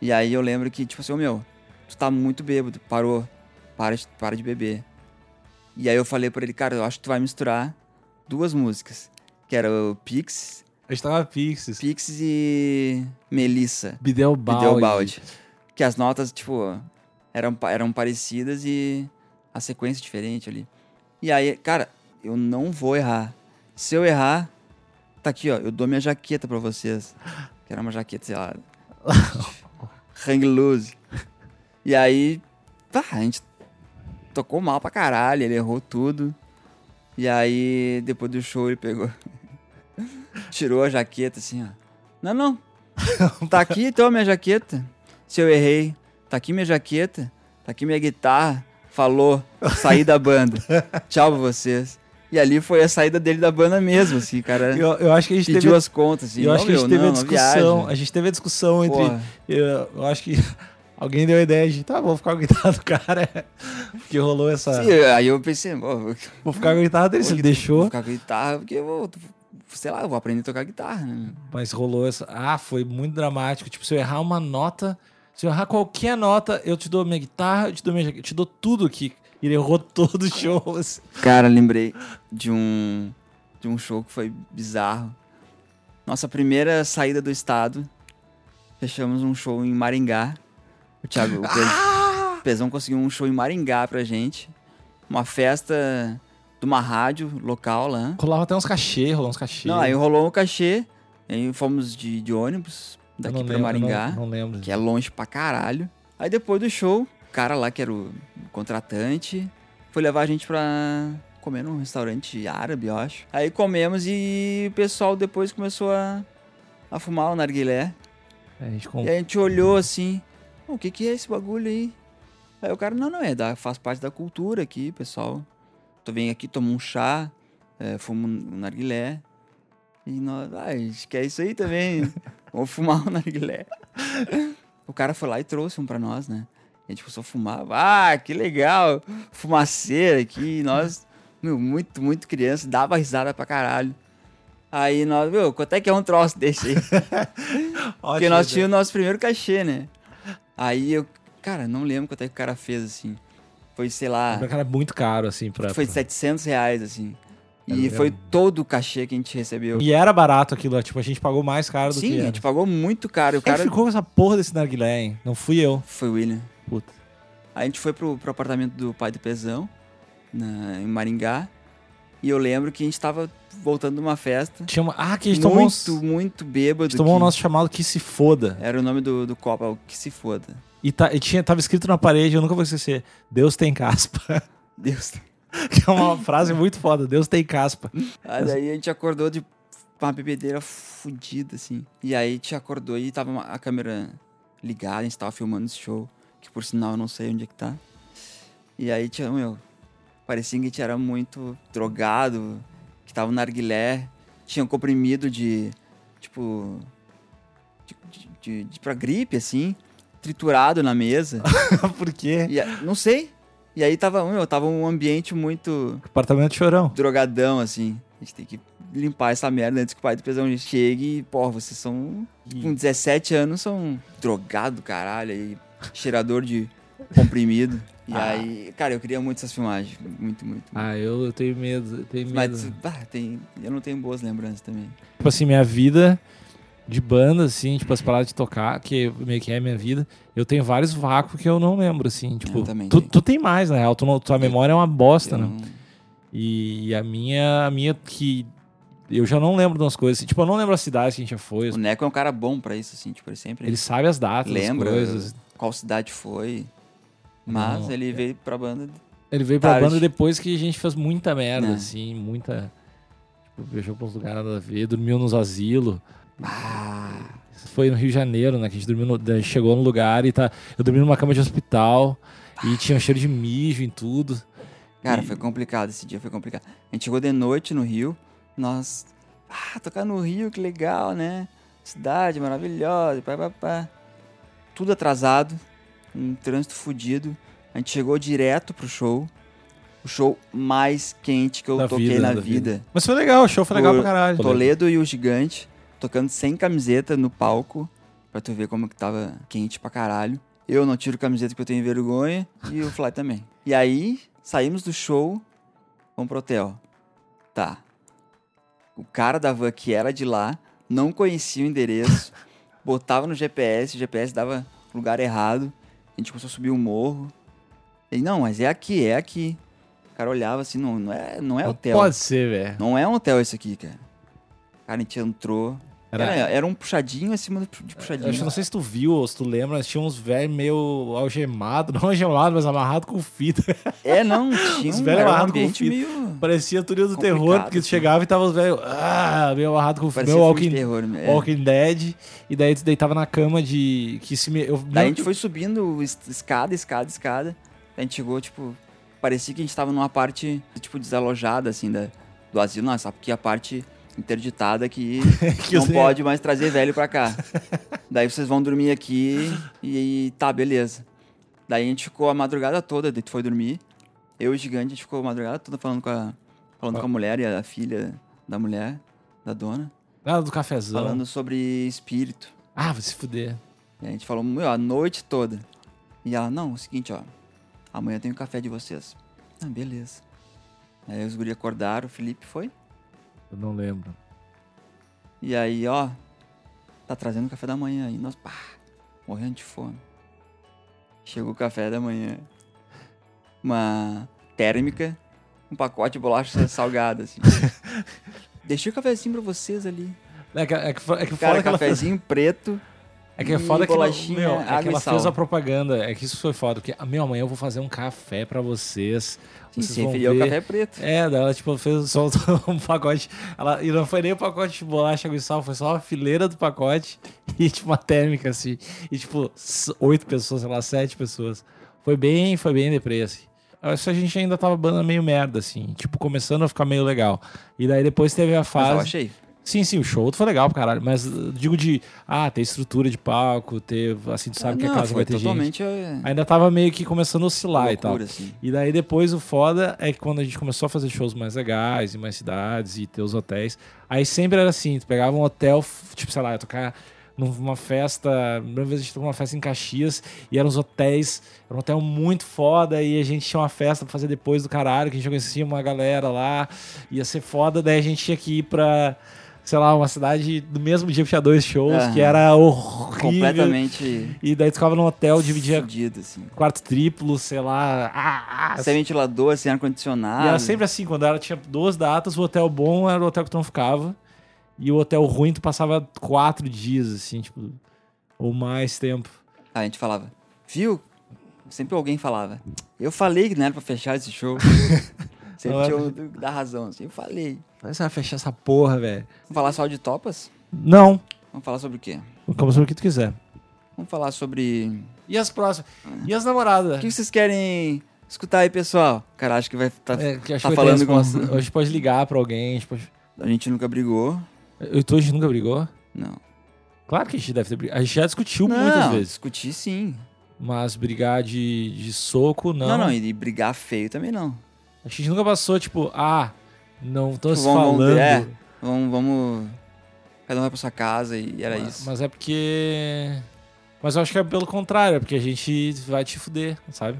[SPEAKER 2] E aí eu lembro que, tipo assim, ô meu, tu tá muito bêbado, parou, para, de- para de beber. E aí eu falei pra ele, cara, eu acho que tu vai misturar duas músicas, que era o Pixies,
[SPEAKER 1] A gente tava Pixies.
[SPEAKER 2] Pixies e Melissa.
[SPEAKER 1] Bidel Balde.
[SPEAKER 2] balde. Que as notas, tipo, eram, eram parecidas e a sequência diferente ali. E aí, cara, eu não vou errar. Se eu errar, tá aqui, ó, eu dou minha jaqueta pra vocês. Que era uma jaqueta, sei lá. [laughs] hang loose. E aí, tá, a gente tocou mal pra caralho, ele errou tudo. E aí, depois do show, ele pegou. [laughs] tirou a jaqueta assim, ó. Não, não. [laughs] Tá aqui então minha jaqueta. Se eu errei, tá aqui minha jaqueta. Tá aqui minha guitarra. Falou, saí da banda. Tchau pra vocês. E ali foi a saída dele da banda mesmo, assim, cara. [laughs]
[SPEAKER 1] Eu, eu acho que a gente
[SPEAKER 2] Pediu
[SPEAKER 1] teve,
[SPEAKER 2] as contas, assim.
[SPEAKER 1] eu acho
[SPEAKER 2] "Não,
[SPEAKER 1] que a gente teve a
[SPEAKER 2] não, não
[SPEAKER 1] discussão.
[SPEAKER 2] viaja."
[SPEAKER 1] A gente teve a discussão entre. Eu, eu acho que [laughs] alguém deu a ideia de, tá, vou ficar com a guitarra do [laughs] cara. Porque rolou essa.
[SPEAKER 2] Sim, aí eu pensei, vou
[SPEAKER 1] Vou ficar com a guitarra dele, se ele
[SPEAKER 2] vou
[SPEAKER 1] deixou.
[SPEAKER 2] ficar com guitarra, porque eu vou, sei lá, eu vou aprender a tocar guitarra, né?
[SPEAKER 1] Mas rolou essa. Ah, foi muito dramático. Tipo, se eu errar uma nota, se eu errar qualquer nota, eu te dou minha guitarra, eu te dou minha eu te dou tudo aqui. E ele errou todo o show. assim.
[SPEAKER 2] Cara, lembrei de um de um show que foi bizarro. Nossa primeira saída do estado, fechamos um show em Maringá. O Thiago, o
[SPEAKER 1] Ah!
[SPEAKER 2] o Pezão conseguiu um show em Maringá pra gente. Uma festa de uma rádio local lá.
[SPEAKER 1] Rolava até uns cachê, rolou uns cachê.
[SPEAKER 2] Não, aí rolou um cachê, aí fomos de, de ônibus daqui pra
[SPEAKER 1] lembro,
[SPEAKER 2] Maringá.
[SPEAKER 1] Não, não lembro.
[SPEAKER 2] que é longe pra caralho. Aí depois do show, cara lá que era o contratante foi levar a gente pra comer num restaurante árabe, eu acho. Aí comemos e o pessoal depois começou a, a fumar o narguilé.
[SPEAKER 1] É, a gente com...
[SPEAKER 2] E a gente olhou assim, "Ô, o que que é esse bagulho aí? Aí o cara, não, não, é, da, faz parte da cultura aqui, pessoal. Tu vem aqui, toma um chá, é, fuma um narguilé. E nós, ah, a gente quer isso aí também. [laughs] Vamos fumar um narguilé. O cara foi lá e trouxe um pra nós, né? A gente começou a fumar. Ah, que legal! Fumaceira aqui. Nós, meu, muito, muito criança, dava risada pra caralho. Aí nós, meu, quanto é que é um troço desse aí? [laughs] Porque nós
[SPEAKER 1] né?
[SPEAKER 2] tínhamos o nosso primeiro cachê, né? Aí eu, cara, não lembro quanto é que o cara fez, assim. Foi, sei lá,
[SPEAKER 1] Era muito caro, assim, pra...
[SPEAKER 2] foi
[SPEAKER 1] pra-
[SPEAKER 2] 700 reais, assim.
[SPEAKER 1] Era-
[SPEAKER 2] E foi todo o cachê que a gente recebeu.
[SPEAKER 1] E era barato aquilo, tipo, a gente pagou mais caro do
[SPEAKER 2] Sim,
[SPEAKER 1] que
[SPEAKER 2] a
[SPEAKER 1] era.
[SPEAKER 2] gente pagou muito caro. O
[SPEAKER 1] Quem
[SPEAKER 2] cara
[SPEAKER 1] ficou com essa porra desse narguilé, hein? Não fui eu.
[SPEAKER 2] foi o William.
[SPEAKER 1] Puta.
[SPEAKER 2] Aí a gente foi pro, pro apartamento do pai do Pezão, na, em Maringá. E eu lembro que a gente tava voltando de uma festa.
[SPEAKER 1] Tinha uma... Ah, que a gente tomou,
[SPEAKER 2] muito,
[SPEAKER 1] uns...
[SPEAKER 2] muito
[SPEAKER 1] a
[SPEAKER 2] bêbado.
[SPEAKER 1] gente tomou o
[SPEAKER 2] que
[SPEAKER 1] nosso chamado Que Se Foda.
[SPEAKER 2] Era o nome do, do copo, é o que se foda.
[SPEAKER 1] E, tá, e tinha, tava escrito na parede, eu nunca vou esquecer, Deus tem caspa. [laughs]
[SPEAKER 2] Deus. [laughs]
[SPEAKER 1] que é uma frase muito foda, Deus tem caspa.
[SPEAKER 2] Aí daí a gente acordou de uma bebedeira fudida, assim. E aí a gente acordou e tava a câmera ligada, a gente tava filmando esse show. Que por sinal eu não sei onde é que tá. E aí tinha, meu, parecia que a gente era muito drogado, que tava no narguilé, tinha um comprimido de, tipo, de, de, de, de pra gripe, assim, triturado na mesa. [laughs]
[SPEAKER 1] Por quê?
[SPEAKER 2] E, não sei. E aí tava, meu, tava um ambiente muito
[SPEAKER 1] Apartamento chorão.
[SPEAKER 2] drogadão, assim. A gente tem que limpar essa merda antes que o pai do pesão chegue e, pô, vocês são. Com 17 anos são drogado, caralho, aí, cheirador de comprimido. E
[SPEAKER 1] Ah.
[SPEAKER 2] aí, cara, eu queria muito essas filmagens. Muito, muito. muito.
[SPEAKER 1] Ah, eu, eu tenho medo, eu tenho medo.
[SPEAKER 2] Mas, bah, tem, eu não tenho boas lembranças também.
[SPEAKER 1] Tipo assim, minha vida de banda, assim, tipo, as paradas de tocar, que meio que é minha vida, eu tenho vários vácuos que eu não lembro, assim, tipo, tu, tu tem mais, na real, tu não- tua memória é uma bosta,
[SPEAKER 2] Eu
[SPEAKER 1] né?
[SPEAKER 2] não-
[SPEAKER 1] E a minha, a minha que eu já não lembro das coisas, assim, tipo, eu não lembro as cidades que a gente já foi,
[SPEAKER 2] O Neco é um cara bom pra isso, assim, tipo, ele sempre
[SPEAKER 1] ele sabe as datas,
[SPEAKER 2] lembra
[SPEAKER 1] as coisas.
[SPEAKER 2] Qual cidade foi. Mas
[SPEAKER 1] Não,
[SPEAKER 2] ele
[SPEAKER 1] é-
[SPEAKER 2] veio pra banda.
[SPEAKER 1] Ele veio pra
[SPEAKER 2] Tarde.
[SPEAKER 1] banda depois que a gente fez muita merda,
[SPEAKER 2] É.
[SPEAKER 1] assim, muita... Tipo, viajou pra uns lugares nada a ver, dormiu nos asilos.
[SPEAKER 2] Ah,
[SPEAKER 1] Foi no Rio de Janeiro, né? Que a gente dormiu no- a gente chegou no lugar e tá. Eu dormi numa cama de hospital e tinha um cheiro de mijo em tudo.
[SPEAKER 2] cara,
[SPEAKER 1] E-
[SPEAKER 2] foi complicado esse dia, foi complicado. A gente chegou de noite no Rio, nós. Ah, tocar no Rio, que legal, né? Cidade maravilhosa, pá, pá, pá. Tudo atrasado, um trânsito fudido. A gente chegou direto pro show. O show mais quente que eu
[SPEAKER 1] Da
[SPEAKER 2] toquei
[SPEAKER 1] vida,
[SPEAKER 2] na
[SPEAKER 1] da
[SPEAKER 2] vida.
[SPEAKER 1] Mas foi legal, o show foi legal
[SPEAKER 2] O
[SPEAKER 1] pra caralho.
[SPEAKER 2] Toledo e o Gigante tocando sem camiseta no palco, pra tu ver como que tava quente pra caralho. Eu não tiro camiseta porque eu tenho vergonha e o Fly também. E aí, saímos do show, vamos pro hotel. Tá. O cara da van que era de lá não conhecia o endereço, botava no GPS, o GPS dava lugar errado. A gente começou a subir o morro. Ele, não, mas é aqui, é aqui. O cara olhava assim, não, não é, não é hotel.
[SPEAKER 1] Pode ser, velho.
[SPEAKER 2] Não é um hotel esse aqui, cara. Cara, a gente entrou.
[SPEAKER 1] Era-
[SPEAKER 2] Era, era um puxadinho acima de
[SPEAKER 1] Eu
[SPEAKER 2] puxadinho.
[SPEAKER 1] que não sei se tu viu ou se tu lembra, mas tinha uns velhos meio algemados, [laughs] não algemados, mas amarrados com fita.
[SPEAKER 2] É, não, tinha um,
[SPEAKER 1] velhos
[SPEAKER 2] um
[SPEAKER 1] amarrados com fita.
[SPEAKER 2] meio...
[SPEAKER 1] Parecia tudo do terror, porque tu
[SPEAKER 2] assim.
[SPEAKER 1] chegava e tava os velhos ah, meio amarrado com fita,
[SPEAKER 2] filme de
[SPEAKER 1] walking,
[SPEAKER 2] terror. É.
[SPEAKER 1] walking Dead. E daí tu deitava na cama de. Que se me, eu,
[SPEAKER 2] Daí a gente foi subindo es- escada, escada, escada. A gente chegou, tipo... Parecia que a gente tava numa parte, tipo, desalojada, assim, da, do asilo. Não, sabe? Porque a parte interditada que, [laughs]
[SPEAKER 1] Que
[SPEAKER 2] não pode mais trazer velho pra cá. [laughs] Daí vocês vão dormir aqui e tá, beleza. Daí a gente ficou a madrugada toda, daí tu foi dormir. Eu e o gigante, a gente ficou a madrugada toda falando com a, falando com a mulher e a filha da mulher, da dona.
[SPEAKER 1] Nada do cafezão.
[SPEAKER 2] Falando sobre espírito.
[SPEAKER 1] Ah, vai se fuder.
[SPEAKER 2] E a gente falou, meu, a noite toda. E ela, não, é o seguinte, ó. Amanhã tem o café de vocês. Ah, beleza. Aí os guri acordaram, o Felipe foi.
[SPEAKER 1] Eu não lembro.
[SPEAKER 2] E aí, ó, tá trazendo café da manhã aí. Nós, pá, morrendo de fome. Chegou o café da manhã. Uma térmica, um pacote de bolacha [laughs] salgada, assim. Deixei o cafezinho pra vocês ali.
[SPEAKER 1] É que, é que, é que
[SPEAKER 2] Cara,
[SPEAKER 1] ela
[SPEAKER 2] cafezinho preto.
[SPEAKER 1] É que é foda que ela, meu, é que ela fez a propaganda. É que isso foi foda. Porque, ah, meu, amanhã eu vou fazer um café pra vocês.
[SPEAKER 2] Sim,
[SPEAKER 1] vocês vão ver.
[SPEAKER 2] café preto.
[SPEAKER 1] É, daí ela tipo fez só [laughs] um pacote. Ela, e não foi nem o pacote de bolacha e sal, foi só uma fileira do pacote [laughs] e tipo uma térmica assim. E tipo, oito pessoas, sei lá, sete pessoas. Foi bem, foi bem deprê, assim. Acho que a gente ainda tava banda meio merda, assim. Tipo, começando a ficar meio legal. E daí depois teve a
[SPEAKER 2] Mas eu
[SPEAKER 1] fase.
[SPEAKER 2] achei.
[SPEAKER 1] Sim, sim, o show foi legal pra caralho. Mas uh, digo de, ah, ter estrutura de palco, ter, assim, tu sabe que a
[SPEAKER 2] Não,
[SPEAKER 1] casa
[SPEAKER 2] foi
[SPEAKER 1] vai ter gente.
[SPEAKER 2] totalmente é,
[SPEAKER 1] Ainda tava meio que começando a oscilar e tal.
[SPEAKER 2] loucura, assim.
[SPEAKER 1] E daí depois o foda é que quando a gente começou a fazer shows mais legais, em mais cidades e ter os hotéis, aí sempre era assim, tu pegava um hotel, tipo, sei lá, ia tocar numa festa, a primeira vez a gente tocou numa festa em Caxias e eram os hotéis, era um hotel muito foda e a gente tinha uma festa pra fazer depois do caralho, que a gente conhecia uma galera lá, ia ser foda, daí a gente tinha que ir pra, sei lá, uma cidade do mesmo dia que tinha dois shows,
[SPEAKER 2] Aham.
[SPEAKER 1] que era horrível.
[SPEAKER 2] Completamente
[SPEAKER 1] E daí tu ficava num hotel, dividia
[SPEAKER 2] fudido, assim.
[SPEAKER 1] quarto triplo, sei lá, ah, ah,
[SPEAKER 2] Sem ventilador, sem ar-condicionado.
[SPEAKER 1] e era sempre assim, quando ela tinha duas datas, o hotel bom era o hotel que tu não ficava. E o hotel ruim tu passava quatro dias, assim, tipo, ou mais tempo.
[SPEAKER 2] A gente falava, viu? Sempre alguém falava. Eu falei que não era pra fechar esse show. [laughs] sempre
[SPEAKER 1] Não
[SPEAKER 2] tinha o da razão, assim. Eu falei.
[SPEAKER 1] Mas você vai fechar essa porra, velho.
[SPEAKER 2] Vamos falar só de topas?
[SPEAKER 1] Não,
[SPEAKER 2] Vamos falar sobre o quê?
[SPEAKER 1] como sobre o que tu quiser.
[SPEAKER 2] Vamos falar sobre...
[SPEAKER 1] E as próximas? E as
[SPEAKER 2] O
[SPEAKER 1] namoradas?
[SPEAKER 2] que vocês querem Escutar aí, pessoal. Cara, acho que vai tá,
[SPEAKER 1] É, que acho
[SPEAKER 2] tá falando com...
[SPEAKER 1] resposta. A gente pode ligar pra alguém. A gente, pode...
[SPEAKER 2] A gente nunca brigou.
[SPEAKER 1] Eu e tu, a gente nunca brigou?
[SPEAKER 2] Não.
[SPEAKER 1] Claro que a gente deve ter brigado. A gente já discutiu
[SPEAKER 2] não,
[SPEAKER 1] muitas vezes.
[SPEAKER 2] discutir sim.
[SPEAKER 1] Mas brigar de, de soco, não.
[SPEAKER 2] Não, não, e brigar feio também não.
[SPEAKER 1] A gente nunca passou, tipo, ah, não tô se
[SPEAKER 2] Vamos-
[SPEAKER 1] falando.
[SPEAKER 2] é. Vamos, vamos. Cada um vai pra sua casa e era
[SPEAKER 1] mas,
[SPEAKER 2] isso.
[SPEAKER 1] mas é porque. Mas eu acho que é pelo contrário, é porque a gente vai te fuder, sabe?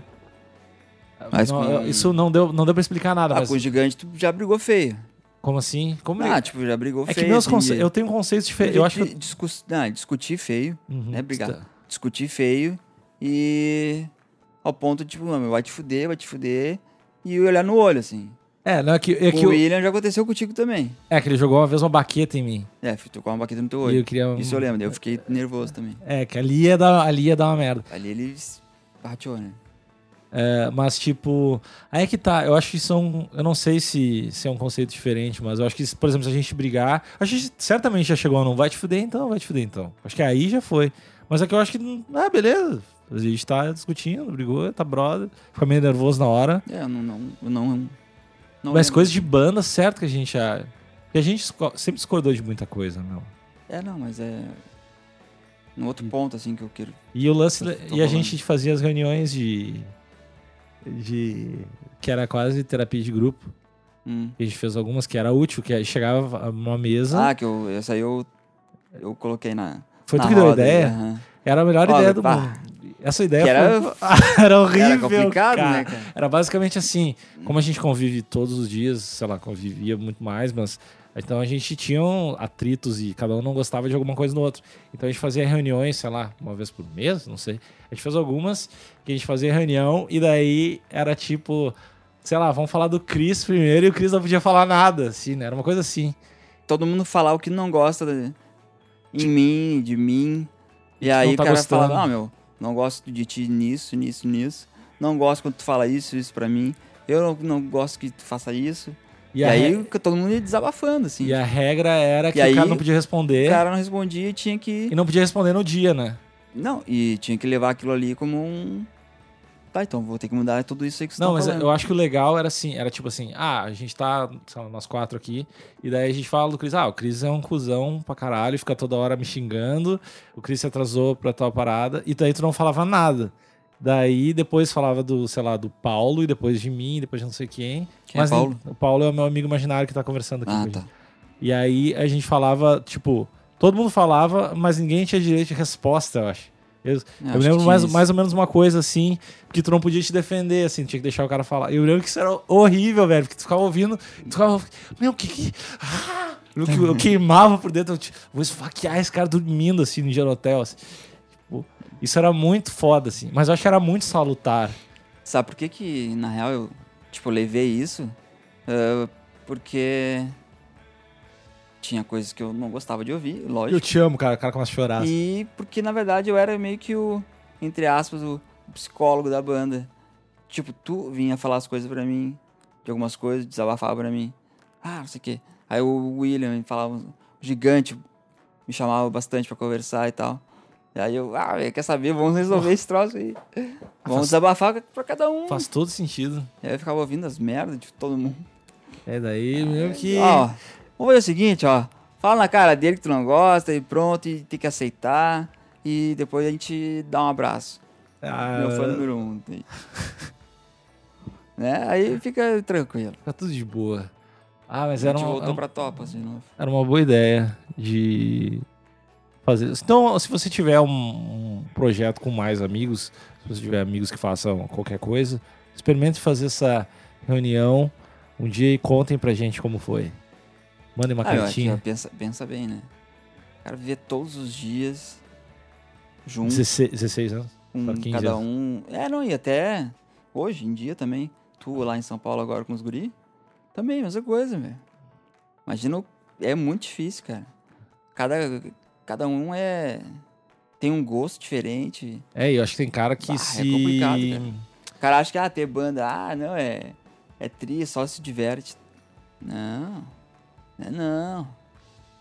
[SPEAKER 2] Mas
[SPEAKER 1] Não,
[SPEAKER 2] com-
[SPEAKER 1] Isso não deu, não deu pra explicar nada,
[SPEAKER 2] ah,
[SPEAKER 1] mas
[SPEAKER 2] com o gigante tu já brigou feio.
[SPEAKER 1] como assim? Como
[SPEAKER 2] Ah, tipo, já brigou
[SPEAKER 1] é
[SPEAKER 2] feio.
[SPEAKER 1] que meus
[SPEAKER 2] assim,
[SPEAKER 1] conce... eu tenho conceitos diferentes.
[SPEAKER 2] de-
[SPEAKER 1] Eu acho que.
[SPEAKER 2] não, discutir feio.
[SPEAKER 1] Uhum,
[SPEAKER 2] né, brigar.
[SPEAKER 1] tá.
[SPEAKER 2] Discutir feio e. Ao ponto tipo, mano, vai te fuder, vai te fuder. E olhar no olho, assim.
[SPEAKER 1] É, não é que, é que,
[SPEAKER 2] o
[SPEAKER 1] eu-
[SPEAKER 2] William já aconteceu contigo também.
[SPEAKER 1] é que ele jogou uma vez uma baqueta em mim.
[SPEAKER 2] É, tu com uma baqueta no teu
[SPEAKER 1] E
[SPEAKER 2] olho.
[SPEAKER 1] eu queria.
[SPEAKER 2] Isso eu lembro, eu fiquei nervoso também.
[SPEAKER 1] É, que ali ia dar, ali ia dar uma merda.
[SPEAKER 2] Ali ele rateou, né?
[SPEAKER 1] É, mas, tipo, aí é que tá. Eu acho que são. Eu não sei se, se é um conceito diferente, mas eu acho que, por exemplo, se a gente brigar. A gente certamente já chegou a não vai te fuder então, vai te fuder então. Acho que aí já foi. Mas é que eu acho que. Ah, beleza. A gente tá discutindo, brigou, tá brother. Fica meio nervoso na hora.
[SPEAKER 2] É, não. não, não, não
[SPEAKER 1] mas coisas de banda, certo que a gente já. Que a gente sempre discordou de muita coisa, meu.
[SPEAKER 2] É, não, mas é. No outro ponto, assim, que eu quero.
[SPEAKER 1] E o lance.
[SPEAKER 2] Tô
[SPEAKER 1] e a gente fazia as reuniões de. De. Que era quase terapia de grupo.
[SPEAKER 2] Hum.
[SPEAKER 1] A gente fez algumas que era útil, que chegava numa mesa.
[SPEAKER 2] Ah, que eu, essa aí eu. Eu coloquei na.
[SPEAKER 1] foi
[SPEAKER 2] na
[SPEAKER 1] tu que deu a
[SPEAKER 2] roda
[SPEAKER 1] ideia? Era a melhor
[SPEAKER 2] Ó,
[SPEAKER 1] ideia do
[SPEAKER 2] pá.
[SPEAKER 1] mundo. Essa ideia
[SPEAKER 2] Que era-
[SPEAKER 1] foi... [laughs] era horrível.
[SPEAKER 2] Era complicado,
[SPEAKER 1] cara.
[SPEAKER 2] né, cara?
[SPEAKER 1] Era basicamente assim, como a gente convive todos os dias, sei lá, convivia muito mais, mas então a gente tinha atritos e cada um não gostava de alguma coisa no outro. Então a gente fazia reuniões, sei lá, uma vez por mês, não sei. A gente fez algumas que a gente fazia reunião e daí era tipo, sei lá, vamos falar do Chris primeiro e o Chris não podia falar nada, assim, né? Era uma coisa assim.
[SPEAKER 2] Todo mundo falar o que não gosta de, em mim, de mim. E aí
[SPEAKER 1] tá
[SPEAKER 2] o cara
[SPEAKER 1] gostando.
[SPEAKER 2] fala, não, meu, não gosto de ti nisso, nisso, nisso. Não gosto quando tu fala isso, isso pra mim. Eu não, não gosto que tu faça isso.
[SPEAKER 1] E,
[SPEAKER 2] E, aí
[SPEAKER 1] re-
[SPEAKER 2] todo mundo ia desabafando, assim.
[SPEAKER 1] e a regra era que
[SPEAKER 2] E
[SPEAKER 1] o cara
[SPEAKER 2] aí,
[SPEAKER 1] não podia responder
[SPEAKER 2] O cara não respondia e tinha que.
[SPEAKER 1] e não podia responder no dia, né?
[SPEAKER 2] Não, e tinha que levar aquilo ali como um. Tá, então vou ter que mudar tudo isso aí que você
[SPEAKER 1] Não,
[SPEAKER 2] tá
[SPEAKER 1] mas
[SPEAKER 2] falando.
[SPEAKER 1] eu acho que o legal era assim, era tipo assim, ah, a gente tá, sei lá, nós quatro aqui, e daí a gente fala do Cris, ah, o Cris é um cuzão pra caralho, fica toda hora me xingando, o Cris se atrasou pra tal parada, e daí tu não falava nada. Daí depois falava do, sei lá, do Paulo, e depois de mim, depois de não sei quem.
[SPEAKER 2] Quem é
[SPEAKER 1] mas
[SPEAKER 2] Paulo?
[SPEAKER 1] O Paulo é o meu amigo imaginário que tá conversando aqui
[SPEAKER 2] Ah,
[SPEAKER 1] com
[SPEAKER 2] tá.
[SPEAKER 1] gente. E aí a gente falava, tipo, todo mundo falava, mas ninguém tinha direito de resposta, eu acho. Eu,
[SPEAKER 2] É,
[SPEAKER 1] eu
[SPEAKER 2] que
[SPEAKER 1] lembro mais, mais ou menos uma coisa assim, que tu não podia te defender, assim, tinha que deixar o cara falar. Eu lembro que isso era horrível, velho, porque tu ficava ouvindo, tu ficava, meu, que que. Ah! Eu, que- eu queimava por dentro, eu te- vou esfaquear esse cara dormindo, assim, no dia no hotel, assim. Tipo, isso era muito foda, assim, mas eu acho que era muito salutar.
[SPEAKER 2] Sabe por que que, na real, eu, tipo, levei isso? Ah, porque tinha coisas que eu não gostava de ouvir,
[SPEAKER 1] Eu
[SPEAKER 2] lógico.
[SPEAKER 1] te amo, cara, o cara começa a chorar.
[SPEAKER 2] E porque, na verdade, eu era meio que o, entre aspas, o psicólogo da banda. Tipo, tu vinha falar as coisas pra mim, de algumas coisas, desabafava pra mim. Ah, não sei o quê. Aí o William falava, o gigante me chamava bastante pra conversar e tal. E aí eu, ah, quer saber, vamos resolver esse troço aí. [laughs] Vamos
[SPEAKER 1] Faz-
[SPEAKER 2] desabafar pra cada um.
[SPEAKER 1] Faz todo sentido.
[SPEAKER 2] E aí eu ficava ouvindo as merdas de todo mundo.
[SPEAKER 1] É daí mesmo que.
[SPEAKER 2] Ó, vamos fazer o seguinte, ó. Fala na cara dele que tu não gosta e pronto, e tem que aceitar. E depois a gente dá um abraço.
[SPEAKER 1] Ah,
[SPEAKER 2] Meu fã número um. né? Aí fica tranquilo.
[SPEAKER 1] Fica tudo de boa. Ah, mas
[SPEAKER 2] A
[SPEAKER 1] era
[SPEAKER 2] gente
[SPEAKER 1] uma,
[SPEAKER 2] voltou pra topas de novo.
[SPEAKER 1] era uma boa ideia de fazer. Então, se você tiver um, um projeto com mais amigos, se você tiver amigos que façam qualquer coisa, experimente fazer essa reunião um dia e contem pra gente como foi. Mandem uma
[SPEAKER 2] Ah, eu aqui,
[SPEAKER 1] cartinha.
[SPEAKER 2] pensa, pensa bem, né? O cara viver todos os dias junto
[SPEAKER 1] 16, 16 anos. 15
[SPEAKER 2] cada
[SPEAKER 1] anos.
[SPEAKER 2] um. É, não, e até hoje em dia também. Tu lá em São Paulo agora com os guri. Também, mesma coisa, velho. Imagina, é muito difícil, cara. Cada, cada um é. Tem um gosto diferente.
[SPEAKER 1] É, eu acho que tem cara que
[SPEAKER 2] Bah, é
[SPEAKER 1] se.
[SPEAKER 2] complicado, cara. O cara acha que, ah, ter banda, ah, não, é. É tri, só se diverte. Não. É não.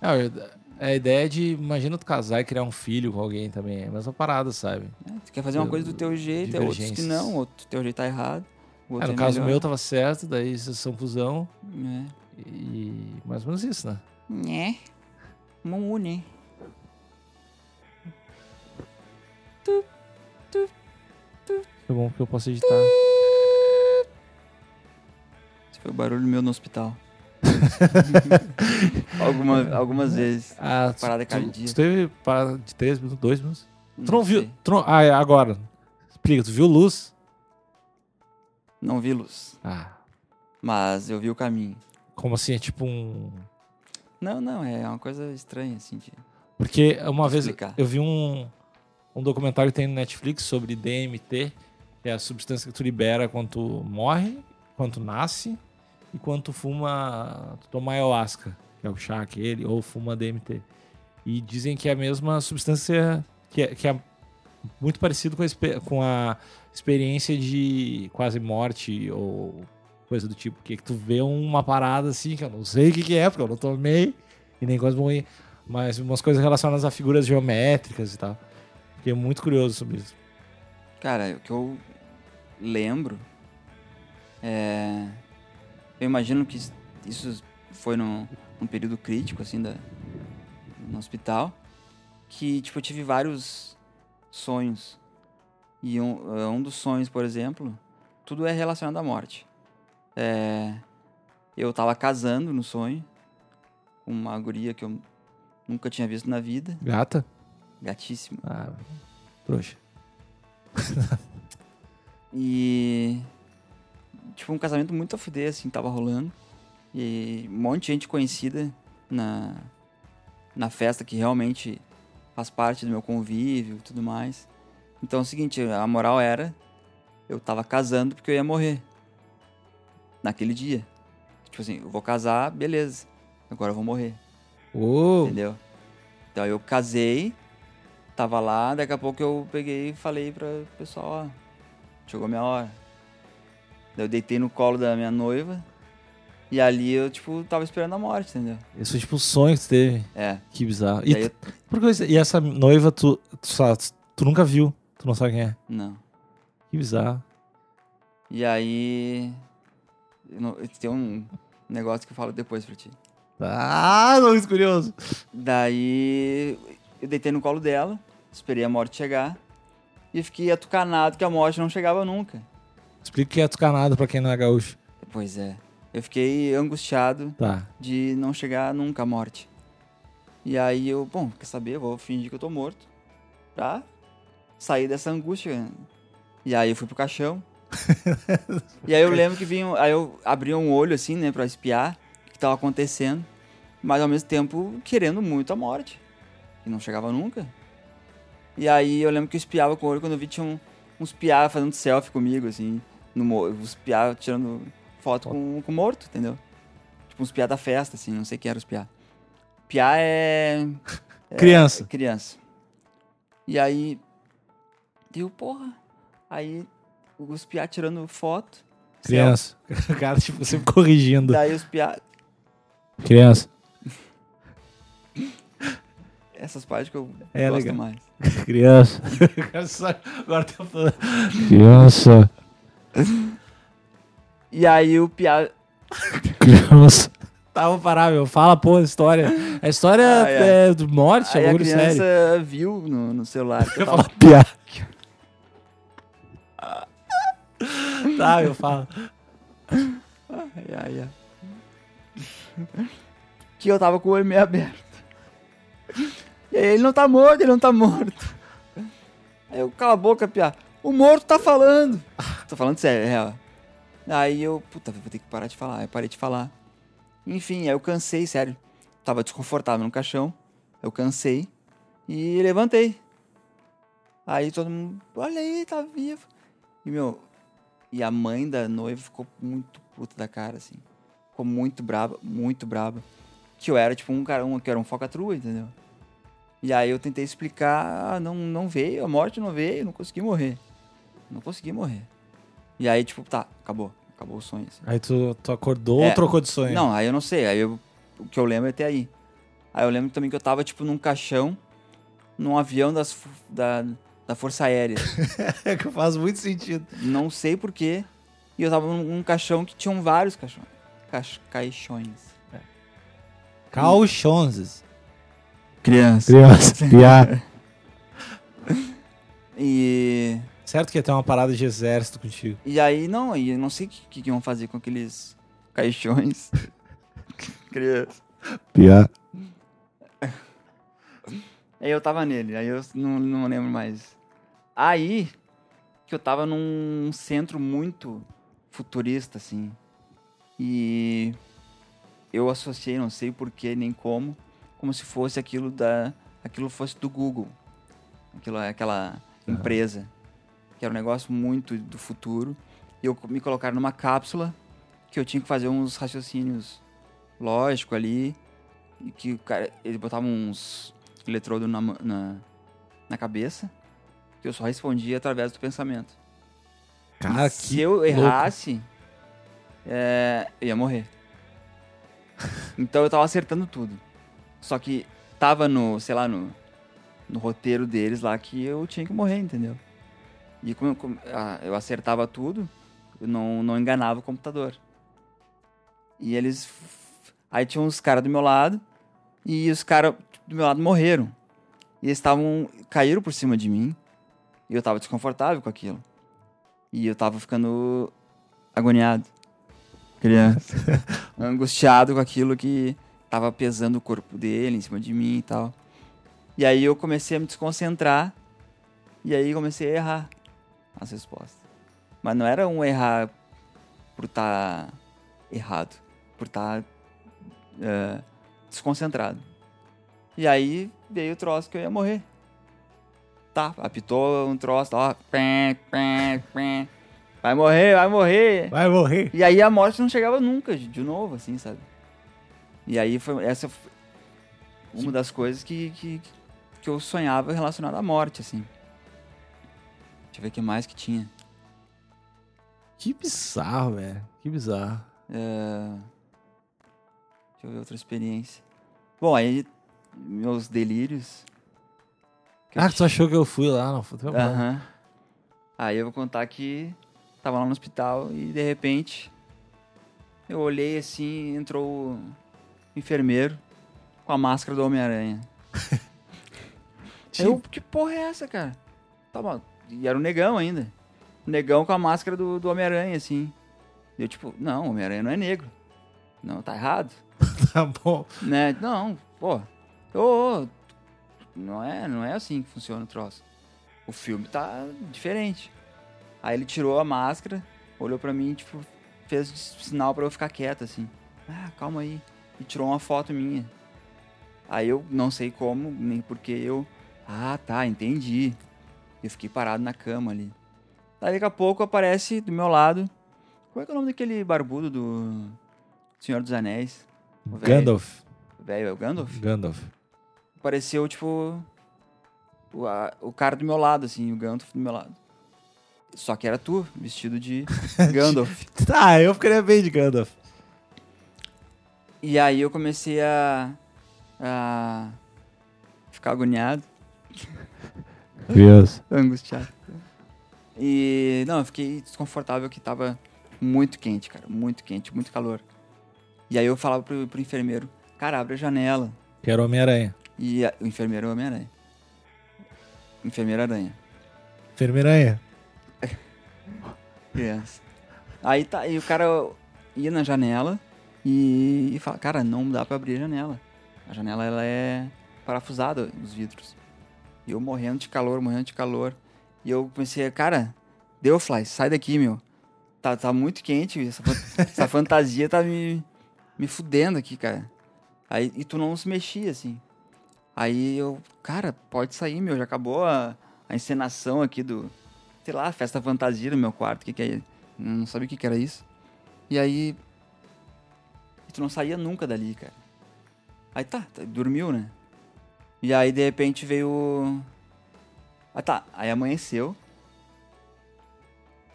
[SPEAKER 1] Não, eu- a ideia é de, imagina tu casar e criar um filho com alguém também. É a mesma parada, sabe?
[SPEAKER 2] É, tu quer fazer uma coisa do teu jeito, é outros que não, outro teu jeito tá errado.
[SPEAKER 1] É, no
[SPEAKER 2] é
[SPEAKER 1] caso
[SPEAKER 2] melhor.
[SPEAKER 1] meu tava certo, daí vocês são fusão.
[SPEAKER 2] É.
[SPEAKER 1] E mais ou menos isso, né?
[SPEAKER 2] Né? Mumu, né?
[SPEAKER 1] É bom que eu posso editar.
[SPEAKER 2] Esse foi o barulho meu no hospital. [laughs] Alguma, algumas vezes.
[SPEAKER 1] Ah,
[SPEAKER 2] Parada cardíaca.
[SPEAKER 1] tu teve parada de 3 minutos, 2 minutos? Tu não,
[SPEAKER 2] Não
[SPEAKER 1] viu?
[SPEAKER 2] sei.
[SPEAKER 1] Tu não, ah, é, agora. Explica, tu viu luz?
[SPEAKER 2] Não vi luz.
[SPEAKER 1] Ah,
[SPEAKER 2] Mas eu vi o caminho.
[SPEAKER 1] como assim? É tipo um.
[SPEAKER 2] Não, não, é uma coisa estranha, assim, de...
[SPEAKER 1] Porque uma vez
[SPEAKER 2] Explicar.
[SPEAKER 1] eu vi um, um documentário que tem no Netflix sobre DMT, que é a substância que tu libera quando tu morre, quando tu nasce e quando tu fuma, toma ayahuasca, que é o chá aquele, ou fuma DMT. E dizem que é a mesma substância que é, que é muito parecido com a, com a experiência de quase morte ou coisa do tipo, que tu vê uma parada assim, que eu não sei o que, que é, porque eu não tomei e nem quase morri, mas umas coisas relacionadas a figuras geométricas e tal. Fiquei muito curioso sobre isso.
[SPEAKER 2] Cara, o que eu lembro é... Eu imagino que isso foi num, num período crítico, assim, da, no hospital, que, tipo, eu tive vários sonhos. E um, eh, um dos sonhos, por exemplo, tudo é relacionado à morte. É, eu tava casando no sonho, com uma guria que eu nunca tinha visto na vida,
[SPEAKER 1] Gata?
[SPEAKER 2] gatíssima.
[SPEAKER 1] Ah, trouxa.
[SPEAKER 2] E. Tipo, um casamento muito a fuder, assim, tava rolando. E um monte de gente conhecida na, na festa que realmente faz parte do meu convívio e tudo mais. Então é o seguinte, a moral era. Eu tava casando porque eu ia morrer. Naquele dia. Tipo assim, eu vou casar, beleza. Agora eu vou morrer.
[SPEAKER 1] Uou!
[SPEAKER 2] Entendeu? Então eu casei, tava lá, daqui a pouco eu peguei e falei pra pessoal, ó, chegou minha hora. Eu deitei no colo da minha noiva e ali eu, tipo, tava esperando a morte, entendeu?
[SPEAKER 1] Isso foi tipo um sonho que tu teve.
[SPEAKER 2] É.
[SPEAKER 1] Que bizarro. E,
[SPEAKER 2] eu-
[SPEAKER 1] por coisa, e essa noiva, tu, tu, tu nunca viu. Tu não sabe quem é.
[SPEAKER 2] Não.
[SPEAKER 1] Que bizarro.
[SPEAKER 2] E aí. eu Tem um negócio que eu falo depois pra ti.
[SPEAKER 1] Ah, tô muito curioso.
[SPEAKER 2] Daí eu deitei no colo dela, esperei a morte chegar e fiquei atucanado que a morte não chegava nunca.
[SPEAKER 1] Explica o que é tucanado pra quem não é gaúcho.
[SPEAKER 2] Pois é. Eu fiquei angustiado
[SPEAKER 1] Tá.
[SPEAKER 2] de não chegar nunca a morte. E aí eu, bom, quer saber? Eu vou fingir que eu tô morto pra sair dessa angústia. E aí eu fui pro caixão. [laughs] e aí eu lembro que vinha, aí eu abri um olho assim, né, pra espiar o que tava acontecendo, mas ao mesmo tempo querendo muito a morte, que não chegava nunca. E aí eu lembro que eu espiava com o olho quando eu vi tinha um, uns piá fazendo selfie comigo, assim, no, os piá tirando foto com, com o morto, entendeu? Tipo uns piá da festa, assim, não sei quem era os piá. Piá é... [laughs] é
[SPEAKER 1] Criança.
[SPEAKER 2] criança. E aí... Deu, porra. Aí os piá tirando foto.
[SPEAKER 1] Criança. O [laughs] cara, tipo, sempre corrigindo.
[SPEAKER 2] Daí os piá...
[SPEAKER 1] Criança. [laughs]
[SPEAKER 2] Essas partes que eu
[SPEAKER 1] É,
[SPEAKER 2] gosto
[SPEAKER 1] legal.
[SPEAKER 2] mais.
[SPEAKER 1] Criança. Agora tá falando. Criança.
[SPEAKER 2] E aí o piá...
[SPEAKER 1] Criança. Tá, vou parar, meu. Fala, pô, a história. A história
[SPEAKER 2] Ah, é.
[SPEAKER 1] é do morte, é
[SPEAKER 2] Aí a criança
[SPEAKER 1] sério.
[SPEAKER 2] viu no, no celular. que eu [laughs]
[SPEAKER 1] Eu
[SPEAKER 2] tava-
[SPEAKER 1] falo piá. Tá, eu falo.
[SPEAKER 2] Ai, ai, ai. Que eu tava com o olho meio aberto. E aí ele não tá morto, ele não tá morto. Aí eu, cala a boca, piá. O morto tá falando. [laughs] Tô falando sério, é real. Aí eu, puta, vou ter que parar de falar. Eu parei de falar. Enfim, aí eu cansei, sério. Tava desconfortável no caixão. Eu cansei e levantei. Aí todo mundo, olha aí, tá vivo. E meu, e a mãe da noiva ficou muito puta da cara, assim. Ficou muito braba, muito braba. Que eu era, tipo, um cara, um, que era um focatrua, entendeu? E aí eu tentei explicar, ah, não, não veio, a morte não veio, não consegui morrer. Não consegui morrer. E aí, tipo, tá, acabou. Acabou o sonho, assim.
[SPEAKER 1] Aí tu, tu acordou
[SPEAKER 2] É,
[SPEAKER 1] ou trocou de sonho?
[SPEAKER 2] Não, aí eu não sei. Aí eu- o que eu lembro é até aí. Aí eu lembro também que eu tava, tipo, num caixão, num avião das, da, da Força Aérea.
[SPEAKER 1] É [laughs] que faz muito sentido.
[SPEAKER 2] não sei porquê. E eu tava num, num caixão que tinham vários caixões. Caix- caixões.
[SPEAKER 1] Calchonzes.
[SPEAKER 2] Criança.
[SPEAKER 1] Criança. [laughs] Piá.
[SPEAKER 2] E.
[SPEAKER 1] Certo que ia ter uma parada de exército contigo.
[SPEAKER 2] E aí, não, e eu não sei o que, que, que iam fazer com aqueles caixões. [laughs] Criança.
[SPEAKER 1] Piá.
[SPEAKER 2] Aí eu tava nele, aí eu não, não lembro mais. Aí que eu tava num centro muito futurista, assim. E eu associei, não sei porquê nem como, como se fosse aquilo da. aquilo fosse do Google. Aquilo, aquela empresa. Que era um negócio muito do futuro. E eu me colocaram numa cápsula que eu tinha que fazer uns raciocínios lógicos ali. E que o cara. Ele botava uns eletrodo na, na, na cabeça. Que eu só respondia através do pensamento.
[SPEAKER 1] Cara,
[SPEAKER 2] E se eu errasse, é, eu ia morrer. [laughs] então eu tava acertando tudo. Só que tava no, sei lá, no, no roteiro deles lá que eu tinha que morrer, entendeu? E como, ah, eu acertava tudo, eu não, não enganava o computador. E eles. Aí tinha uns caras do meu lado, e os caras do meu lado morreram. E eles estavam. caíram por cima de mim, e eu tava desconfortável com aquilo. E eu tava ficando agoniado. Criança. [laughs] Angustiado com aquilo que tava pesando o corpo dele em cima de mim e tal. E aí eu comecei a me desconcentrar. E aí comecei a errar as respostas. Mas não era um errar por estar errado. Por estar desconcentrado. E aí veio o troço que eu ia morrer. Tá, apitou um troço, ó. Vai morrer, vai morrer.
[SPEAKER 1] Vai morrer.
[SPEAKER 2] E aí a morte não chegava nunca, de de novo, assim, sabe? E aí foi essa foi uma das coisas que, que, que eu sonhava relacionada à morte, assim. Deixa eu ver o que mais que tinha.
[SPEAKER 1] Que bizarro, velho. Que bizarro.
[SPEAKER 2] É, Deixa eu ver outra experiência. Bom, aí meus delírios.
[SPEAKER 1] Ah, tu achou que eu fui lá? Não, foi
[SPEAKER 2] Aham. Aí eu vou contar que tava lá no hospital e de repente eu olhei assim, entrou o enfermeiro com a máscara do Homem-Aranha. [laughs] Eu, que porra é essa, cara? Tá bom. E era um negão ainda. Um negão com a máscara do, do Homem-Aranha, assim. Eu, tipo, não, o Homem-Aranha não é negro. Não, tá errado. [laughs]
[SPEAKER 1] Tá bom.
[SPEAKER 2] Né? Não, pô. Ô, ô, não é, não é assim que funciona o troço. O filme tá diferente. Aí ele tirou a máscara, olhou pra mim, tipo, fez sinal pra eu ficar quieto, assim. Ah, calma aí. E tirou uma foto minha. Aí eu não sei como, nem porque eu. Ah, tá, entendi. Eu fiquei parado na cama ali. Daí daqui a pouco aparece do meu lado. Qual é, que é o nome daquele barbudo do Senhor dos Anéis? O.
[SPEAKER 1] Gandalf.
[SPEAKER 2] Velho, é o Gandalf?
[SPEAKER 1] Gandalf.
[SPEAKER 2] Apareceu, tipo. O, a- o cara do meu lado, assim, o Gandalf do meu lado. Só que era tu, vestido de [laughs] Gandalf.
[SPEAKER 1] Tá, eu ficaria bem de Gandalf.
[SPEAKER 2] E aí eu comecei a. a ficar agoniado,
[SPEAKER 1] Deus.
[SPEAKER 2] angustiado. E. Não, eu fiquei desconfortável que tava muito quente, cara. Muito quente, muito calor. E aí eu falava pro, pro enfermeiro, cara, abre a janela.
[SPEAKER 1] Quero Homem-Aranha.
[SPEAKER 2] E a- o enfermeiro é o Homem-Aranha. Enfermeira aranha.
[SPEAKER 1] Enfermeira-aranha. [laughs]
[SPEAKER 2] Criança. Aí tá, e o cara ia na janela e, e fala, cara, não dá pra abrir a janela. A janela ela é parafusada, os vidros. E eu morrendo de calor, morrendo de calor. E eu comecei, cara, deu fly, sai daqui, meu. Tá, tá muito quente, essa, [laughs] essa fantasia tá me, me fudendo aqui, cara. Aí, e tu não se mexia, assim. Aí eu, cara, pode sair, meu, já acabou a, a encenação aqui do, sei lá, festa fantasia no meu quarto, que que é? Não sabia o que que era isso. E aí, e tu não saía nunca dali, cara. Aí tá, tá, dormiu, né? E aí, de repente, veio... Ah, tá, aí amanheceu.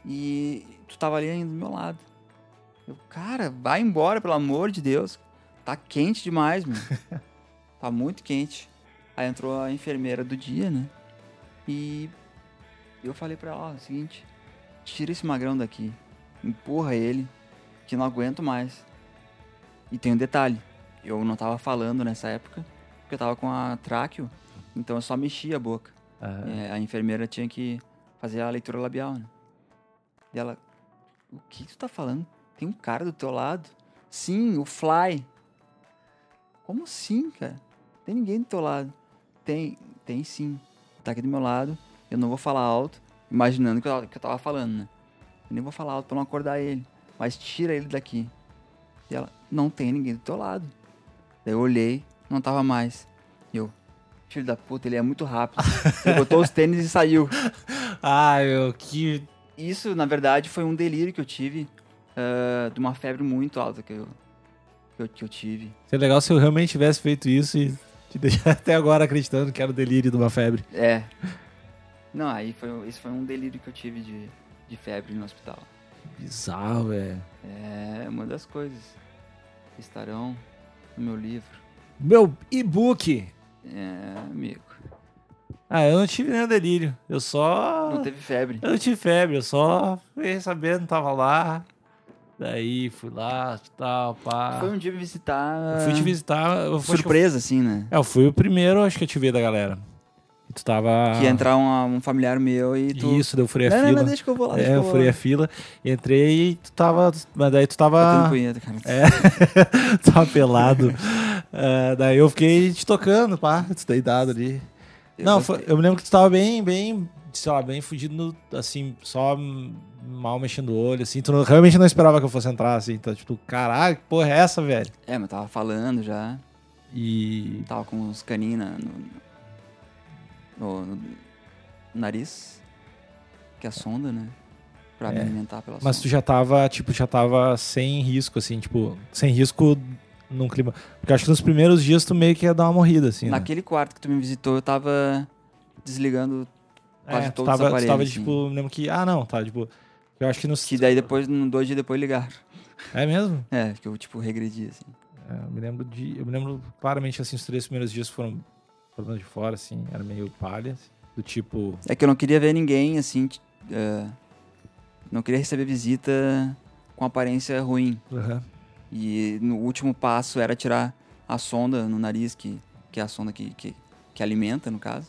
[SPEAKER 2] E tu tava ali ainda do meu lado. Eu, cara, vai embora, pelo amor de Deus. Tá quente demais, meu. [laughs] tá muito quente. Aí entrou a enfermeira do dia, né? E eu falei pra ela, ó, é o seguinte, tira esse magrão daqui. empurra ele, que não aguento mais. E tem um detalhe, eu não tava falando nessa época, eu tava com a tráqueo, então eu só mexia a boca.
[SPEAKER 1] Aham.
[SPEAKER 2] É, a enfermeira tinha que fazer a leitura labial, né? E ela, o que tu tá falando? Tem um cara do teu lado? Sim, o Fly. Como assim, cara? Tem ninguém do teu lado. Tem, tem sim. Tá aqui do meu lado. Eu não vou falar alto, imaginando que eu, que eu tava falando, né? Eu nem vou falar alto pra não acordar ele. Mas tira ele daqui. E ela, não tem ninguém do teu lado. Daí eu olhei, não tava mais. E eu, filho da puta, ele é muito rápido. [laughs] Ele botou os tênis e saiu.
[SPEAKER 1] Ai, meu, que.
[SPEAKER 2] Isso, na verdade, foi um delírio que eu tive. ah, de uma febre muito alta que eu, que eu, que eu tive.
[SPEAKER 1] Seria legal se eu realmente tivesse feito isso e te [laughs] deixar até agora acreditando que era o delírio de uma febre.
[SPEAKER 2] É. Não, aí foi, esse foi um delírio que eu tive de, de febre no hospital.
[SPEAKER 1] Bizarro, velho.
[SPEAKER 2] É uma das coisas que estarão no meu livro.
[SPEAKER 1] Meu e-book.
[SPEAKER 2] É, amigo.
[SPEAKER 1] Ah, eu não tive nenhum delírio. Eu só.
[SPEAKER 2] Não teve febre.
[SPEAKER 1] Eu não tive febre, eu só fiquei sabendo, tava lá. Daí fui lá, tal, pá.
[SPEAKER 2] Foi um dia visitar.
[SPEAKER 1] Eu fui te visitar. Eu fui,
[SPEAKER 2] Surpresa, assim, né?
[SPEAKER 1] É, eu fui o primeiro, acho que eu te vi da galera. E tu tava.
[SPEAKER 2] Que ia entrar um, um familiar meu e tu.
[SPEAKER 1] Isso, daí eu furei a
[SPEAKER 2] não, não,
[SPEAKER 1] fila.
[SPEAKER 2] não, deixa que eu vou lá.
[SPEAKER 1] é, eu furei a fila. Entrei e tu tava. Mas daí tu tava.
[SPEAKER 2] punheta, cara.
[SPEAKER 1] É, [laughs] tava pelado. É, daí eu fiquei te tocando, pá, tu deitado ali.
[SPEAKER 2] Eu
[SPEAKER 1] Não, foi- eu me lembro que tu tava bem, bem, sei lá, bem fudido, no, assim, só mal mexendo o olho, assim. Tu não- realmente não esperava que eu fosse entrar, assim. Então, tipo, caralho, que porra é essa, velho?
[SPEAKER 2] É, mas tava falando já.
[SPEAKER 1] E.
[SPEAKER 2] Tava com os caninhos na- no, no- no nariz. Que é a sonda, né? Pra me
[SPEAKER 1] É.
[SPEAKER 2] alimentar pela
[SPEAKER 1] Mas tu
[SPEAKER 2] sonda.
[SPEAKER 1] já tava, tipo, já tava sem risco, assim, tipo, sem risco num clima. Porque acho que nos primeiros dias tu meio que ia dar uma morrida, assim. né?
[SPEAKER 2] Naquele quarto que tu me visitou, eu tava desligando. quase
[SPEAKER 1] É,
[SPEAKER 2] todos
[SPEAKER 1] tava,
[SPEAKER 2] os
[SPEAKER 1] tu tava,
[SPEAKER 2] aparelhos,
[SPEAKER 1] tipo, lembro que. Ah, não, tá, tipo. Eu acho que nos.
[SPEAKER 2] Que daí depois, dois dias depois, ligaram.
[SPEAKER 1] É mesmo?
[SPEAKER 2] É, que eu, tipo, regredi, assim.
[SPEAKER 1] É, eu me lembro de. Eu me lembro claramente assim, os três primeiros dias foram problema de fora, assim, era meio palha. assim, do tipo.
[SPEAKER 2] É que eu não queria ver ninguém, assim. é, não queria receber visita com aparência ruim.
[SPEAKER 1] aham.
[SPEAKER 2] E no último passo era tirar a sonda no nariz, que, que é a sonda que, que, que alimenta, no caso.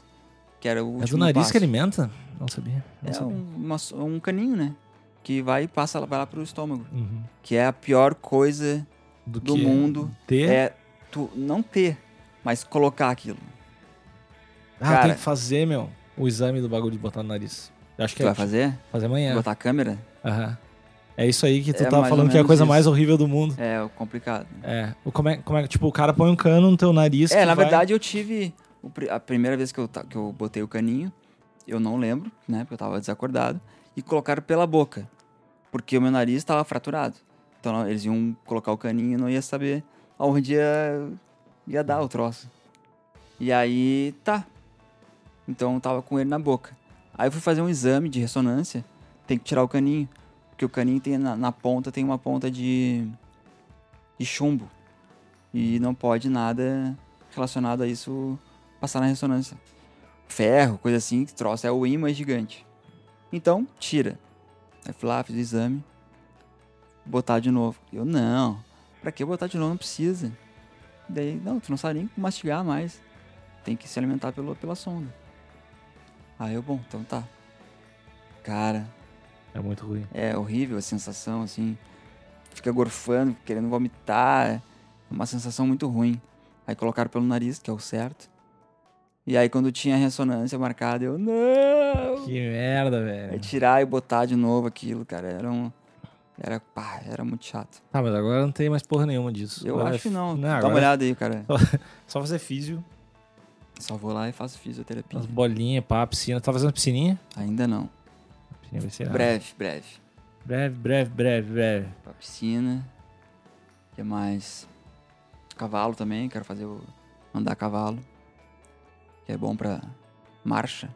[SPEAKER 2] Que era o
[SPEAKER 1] É do nariz
[SPEAKER 2] passo.
[SPEAKER 1] que alimenta? Não sabia. Não
[SPEAKER 2] É
[SPEAKER 1] sabia.
[SPEAKER 2] um, uma um caninho, né? Que vai e passa lá, vai lá pro estômago.
[SPEAKER 1] Uhum.
[SPEAKER 2] Que é a pior coisa
[SPEAKER 1] Do,
[SPEAKER 2] do mundo.
[SPEAKER 1] Ter.
[SPEAKER 2] É tu não ter, mas colocar aquilo.
[SPEAKER 1] ah,
[SPEAKER 2] cara-
[SPEAKER 1] tem que fazer, meu, o exame do bagulho de botar no nariz. Eu acho que
[SPEAKER 2] Tu
[SPEAKER 1] é
[SPEAKER 2] vai fazer?
[SPEAKER 1] fazer amanhã.
[SPEAKER 2] Botar a câmera?
[SPEAKER 1] Aham. É isso aí que tu
[SPEAKER 2] É
[SPEAKER 1] tava falando que é a coisa
[SPEAKER 2] isso.
[SPEAKER 1] mais horrível do mundo.
[SPEAKER 2] É complicado.
[SPEAKER 1] É. O, como, é, como é. Tipo, o cara põe um cano no teu nariz.
[SPEAKER 2] É, na
[SPEAKER 1] vai-
[SPEAKER 2] verdade eu tive. o A primeira vez que eu, que eu botei o caninho, eu não lembro, né? Porque eu tava desacordado. E colocaram pela boca. Porque o meu nariz estava fraturado. Então eles iam colocar o caninho e não ia saber aonde ia, ia dar o troço. E aí, tá. Então eu tava com ele na boca. Aí eu fui fazer um exame de ressonância. Tem que tirar o caninho. Porque o caninho tem na, na ponta, tem uma ponta de, de chumbo. E não pode nada relacionado a isso passar na ressonância. Ferro, coisa assim, que troço é o ímã gigante. Então, tira. Aí fui lá, fiz o exame. Botar de novo. Eu, não. Pra que botar de novo? Não precisa. Daí, não, tu não sabe nem mastigar mais. Tem que se alimentar pelo, pela sonda. Aí eu, bom, então tá. Cara,
[SPEAKER 1] É muito ruim.
[SPEAKER 2] é horrível a sensação, assim. Fica gorfando, querendo vomitar. É uma sensação muito ruim. Aí colocaram pelo nariz, que é o certo. E aí quando tinha ressonância marcada, eu, não!
[SPEAKER 1] Que merda,
[SPEAKER 2] Aí
[SPEAKER 1] velho.
[SPEAKER 2] tirar e botar de novo aquilo, cara, era um... Era, pá, era muito chato.
[SPEAKER 1] Tá, mas agora não tem mais porra nenhuma disso.
[SPEAKER 2] Eu
[SPEAKER 1] Agora
[SPEAKER 2] acho
[SPEAKER 1] é
[SPEAKER 2] que não.
[SPEAKER 1] f-
[SPEAKER 2] Dá uma
[SPEAKER 1] agora
[SPEAKER 2] olhada aí, cara.
[SPEAKER 1] é [laughs] Só fazer físio,
[SPEAKER 2] Só vou lá e faço fisioterapia.
[SPEAKER 1] as bolinhas, pá, piscina. Tá fazendo piscininha?
[SPEAKER 2] Ainda não.
[SPEAKER 1] Piscininha vai ser.
[SPEAKER 2] Breve, breve.
[SPEAKER 1] Breve, breve, breve, breve.
[SPEAKER 2] Pra piscina. O que mais? Cavalo também, quero fazer o... Andar a cavalo. Que é bom pra marcha.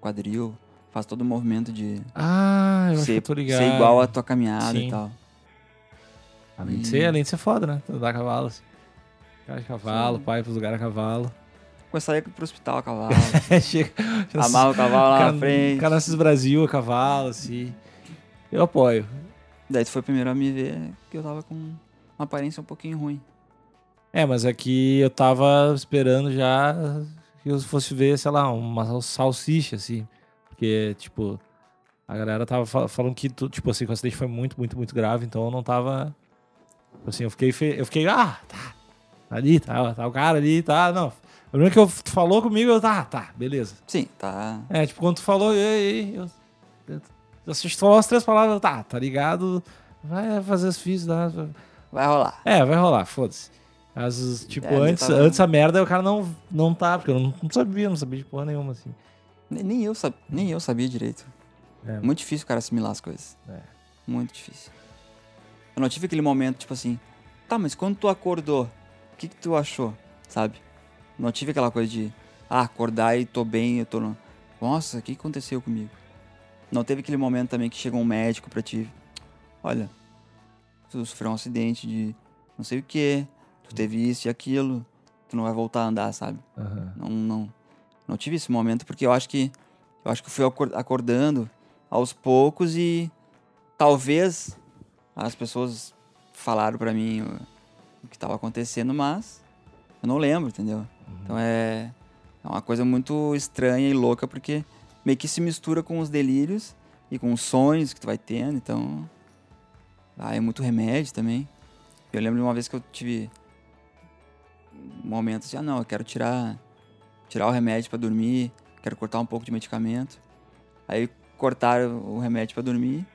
[SPEAKER 2] Quadril. Faz todo o movimento de
[SPEAKER 1] Ah, eu acho que
[SPEAKER 2] ser,
[SPEAKER 1] tô ligado.
[SPEAKER 2] ser igual a tua caminhada
[SPEAKER 1] Sim.
[SPEAKER 2] e tal.
[SPEAKER 1] Além de
[SPEAKER 2] E-
[SPEAKER 1] ser, além de ser foda, né? Andar a cavalo. Assim. Cara de cavalo,
[SPEAKER 2] Sim.
[SPEAKER 1] pai pros lugares a cavalo.
[SPEAKER 2] Começar a ir pro hospital a cavalo. [laughs]
[SPEAKER 1] Chega.
[SPEAKER 2] amarra o cavalo lá na frente.
[SPEAKER 1] Cara Brasil a cavalo, assim. Eu apoio.
[SPEAKER 2] Daí tu foi primeiro a me ver que eu tava com uma aparência um pouquinho ruim.
[SPEAKER 1] É, mas aqui eu tava esperando já que eu fosse ver, sei lá, uma salsicha, assim. Porque, tipo, a galera tava fal- falando que, tipo assim, que o acidente foi muito, muito, muito grave, então eu não tava. tipo Assim, eu fiquei, fe- eu fiquei, ah, tá. tá Ali, tá, tá o cara ali, tá. Não. O primeiro que eu, tu falou comigo, eu, tá, tá, beleza.
[SPEAKER 2] Sim, tá.
[SPEAKER 1] É, tipo, quando tu falou, ei, ei, eu. eu falou as três palavras, eu, tá, tá ligado, vai fazer os fios, tá?
[SPEAKER 2] Vai rolar.
[SPEAKER 1] É, vai rolar, foda-se. Mas, tipo,
[SPEAKER 2] É, eu
[SPEAKER 1] antes,
[SPEAKER 2] tava-
[SPEAKER 1] antes a merda o cara não, não tá, porque eu não, não sabia, não sabia de porra nenhuma, assim.
[SPEAKER 2] Nem, nem eu, sab... nem eu sabia direito.
[SPEAKER 1] É.
[SPEAKER 2] Muito difícil o cara assimilar as coisas.
[SPEAKER 1] É.
[SPEAKER 2] Muito difícil. Eu não tive aquele momento, tipo assim, tá, mas quando tu acordou, o que, que tu achou? Sabe? Não tive aquela coisa de, ah, acordar e tô bem, eu tô. No... Nossa, o que aconteceu comigo? Não teve aquele momento também que chegou um médico pra ti. Olha, tu sofreu um acidente de não sei o que, tu teve isso e aquilo, tu não vai voltar a andar, sabe?
[SPEAKER 1] Aham.
[SPEAKER 2] Não, não, não tive esse momento porque eu acho que eu acho que fui acor- acordando aos poucos e talvez as pessoas falaram pra mim o, o que estava acontecendo, mas eu não lembro, entendeu? Então é, é uma coisa muito estranha e louca porque meio que se mistura com os delírios e com os sonhos que tu vai tendo, então ah, é muito remédio também. Eu lembro de uma vez que eu tive momentos de, ah não, eu quero tirar tirar o remédio pra dormir, quero cortar um pouco de medicamento. Aí cortaram o remédio pra dormir.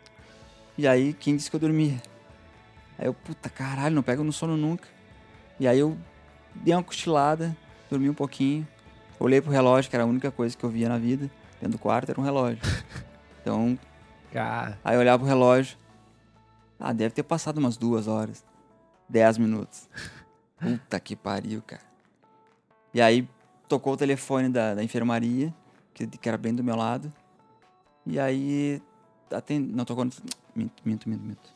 [SPEAKER 2] E aí quem disse que eu dormia? Aí eu, puta caralho, não pego no sono nunca. E aí eu dei uma cochilada, dormi um pouquinho. Olhei pro relógio, que era a única coisa que eu via na vida. Dentro do quarto era um relógio. [laughs] Então,
[SPEAKER 1] Cara,
[SPEAKER 2] aí eu olhava pro relógio. Ah, deve ter passado umas duas horas. Dez minutos. [laughs] Puta que pariu, cara. E aí tocou o telefone da, da enfermaria, que, que era bem do meu lado. E aí. Atend... Não tocou no. Minto, minto, minto, minto.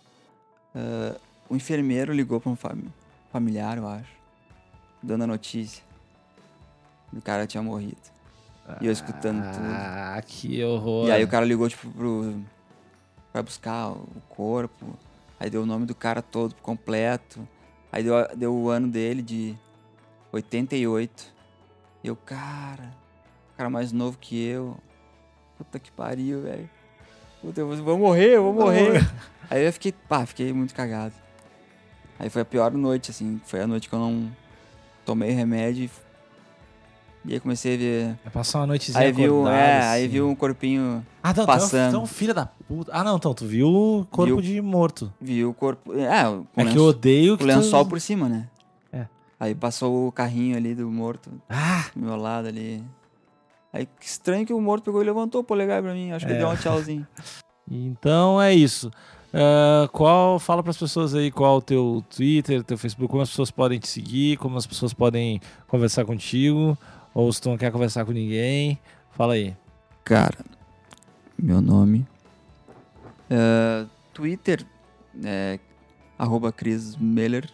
[SPEAKER 2] Ah, o enfermeiro ligou pra um fami- familiar, eu acho. Dando a notícia. O cara tinha morrido. E eu escutando tudo.
[SPEAKER 1] Ah, que horror.
[SPEAKER 2] E aí o cara ligou, tipo, pro. pra buscar o corpo. Aí deu o nome do cara todo completo. Aí deu, deu o ano dele de 88. E eu, cara. O cara mais novo que eu. Puta que pariu, velho. Puta, eu vou morrer, eu vou
[SPEAKER 1] Vou
[SPEAKER 2] morrer.
[SPEAKER 1] morrer. [laughs]
[SPEAKER 2] Aí eu fiquei, pá, fiquei muito cagado. Aí foi a pior noite, assim. Foi a noite que eu não tomei remédio. e- E aí comecei a ver.
[SPEAKER 1] Passar uma noitezinha
[SPEAKER 2] Aí viu,
[SPEAKER 1] acordado,
[SPEAKER 2] é, aí
[SPEAKER 1] assim.
[SPEAKER 2] viu um corpinho
[SPEAKER 1] Ah, não,
[SPEAKER 2] passando.
[SPEAKER 1] Então, filha da puta. Ah, não, então, tu viu o corpo
[SPEAKER 2] Viu.
[SPEAKER 1] de morto.
[SPEAKER 2] Viu o corpo. É, com
[SPEAKER 1] É
[SPEAKER 2] lenço-
[SPEAKER 1] que eu odeio que
[SPEAKER 2] o lençol
[SPEAKER 1] tu...
[SPEAKER 2] por cima, né?
[SPEAKER 1] É.
[SPEAKER 2] Aí passou o carrinho ali do morto
[SPEAKER 1] Ah,
[SPEAKER 2] do meu lado ali. Aí que estranho que o morto pegou e levantou o polegar pra mim. Acho que
[SPEAKER 1] É.
[SPEAKER 2] ele deu um tchauzinho. [laughs]
[SPEAKER 1] então é isso. Ah, qual Fala pras pessoas aí qual o teu Twitter, teu Facebook, como as pessoas podem te seguir, como as pessoas podem conversar contigo, ou se tu não quer conversar com ninguém. Fala aí.
[SPEAKER 2] Cara, meu nome. É, Twitter é arroba Chris Miller.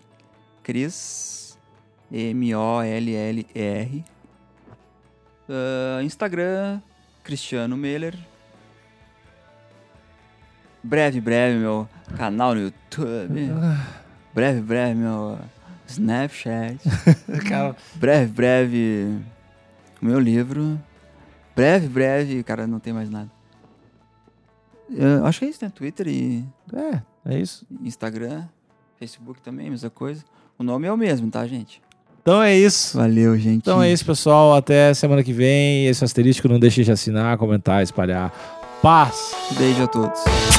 [SPEAKER 2] Chris M-O-L-L-E-R. É, Instagram, Cristiano Miller. Breve, breve, meu canal no YouTube. Breve, breve, meu Snapchat. [laughs] Breve, breve, o meu livro. Breve, breve, cara, não tem mais nada. Eu acho que é isso, né? Twitter e
[SPEAKER 1] é, é isso.
[SPEAKER 2] Instagram, Facebook também, mesma coisa. O nome é o mesmo, tá, gente?
[SPEAKER 1] Então é isso.
[SPEAKER 2] Valeu, gente.
[SPEAKER 1] Então é isso, pessoal. Até semana que vem. Esse asterístico. Não deixe de assinar, comentar, espalhar. Paz!
[SPEAKER 2] Beijo a todos.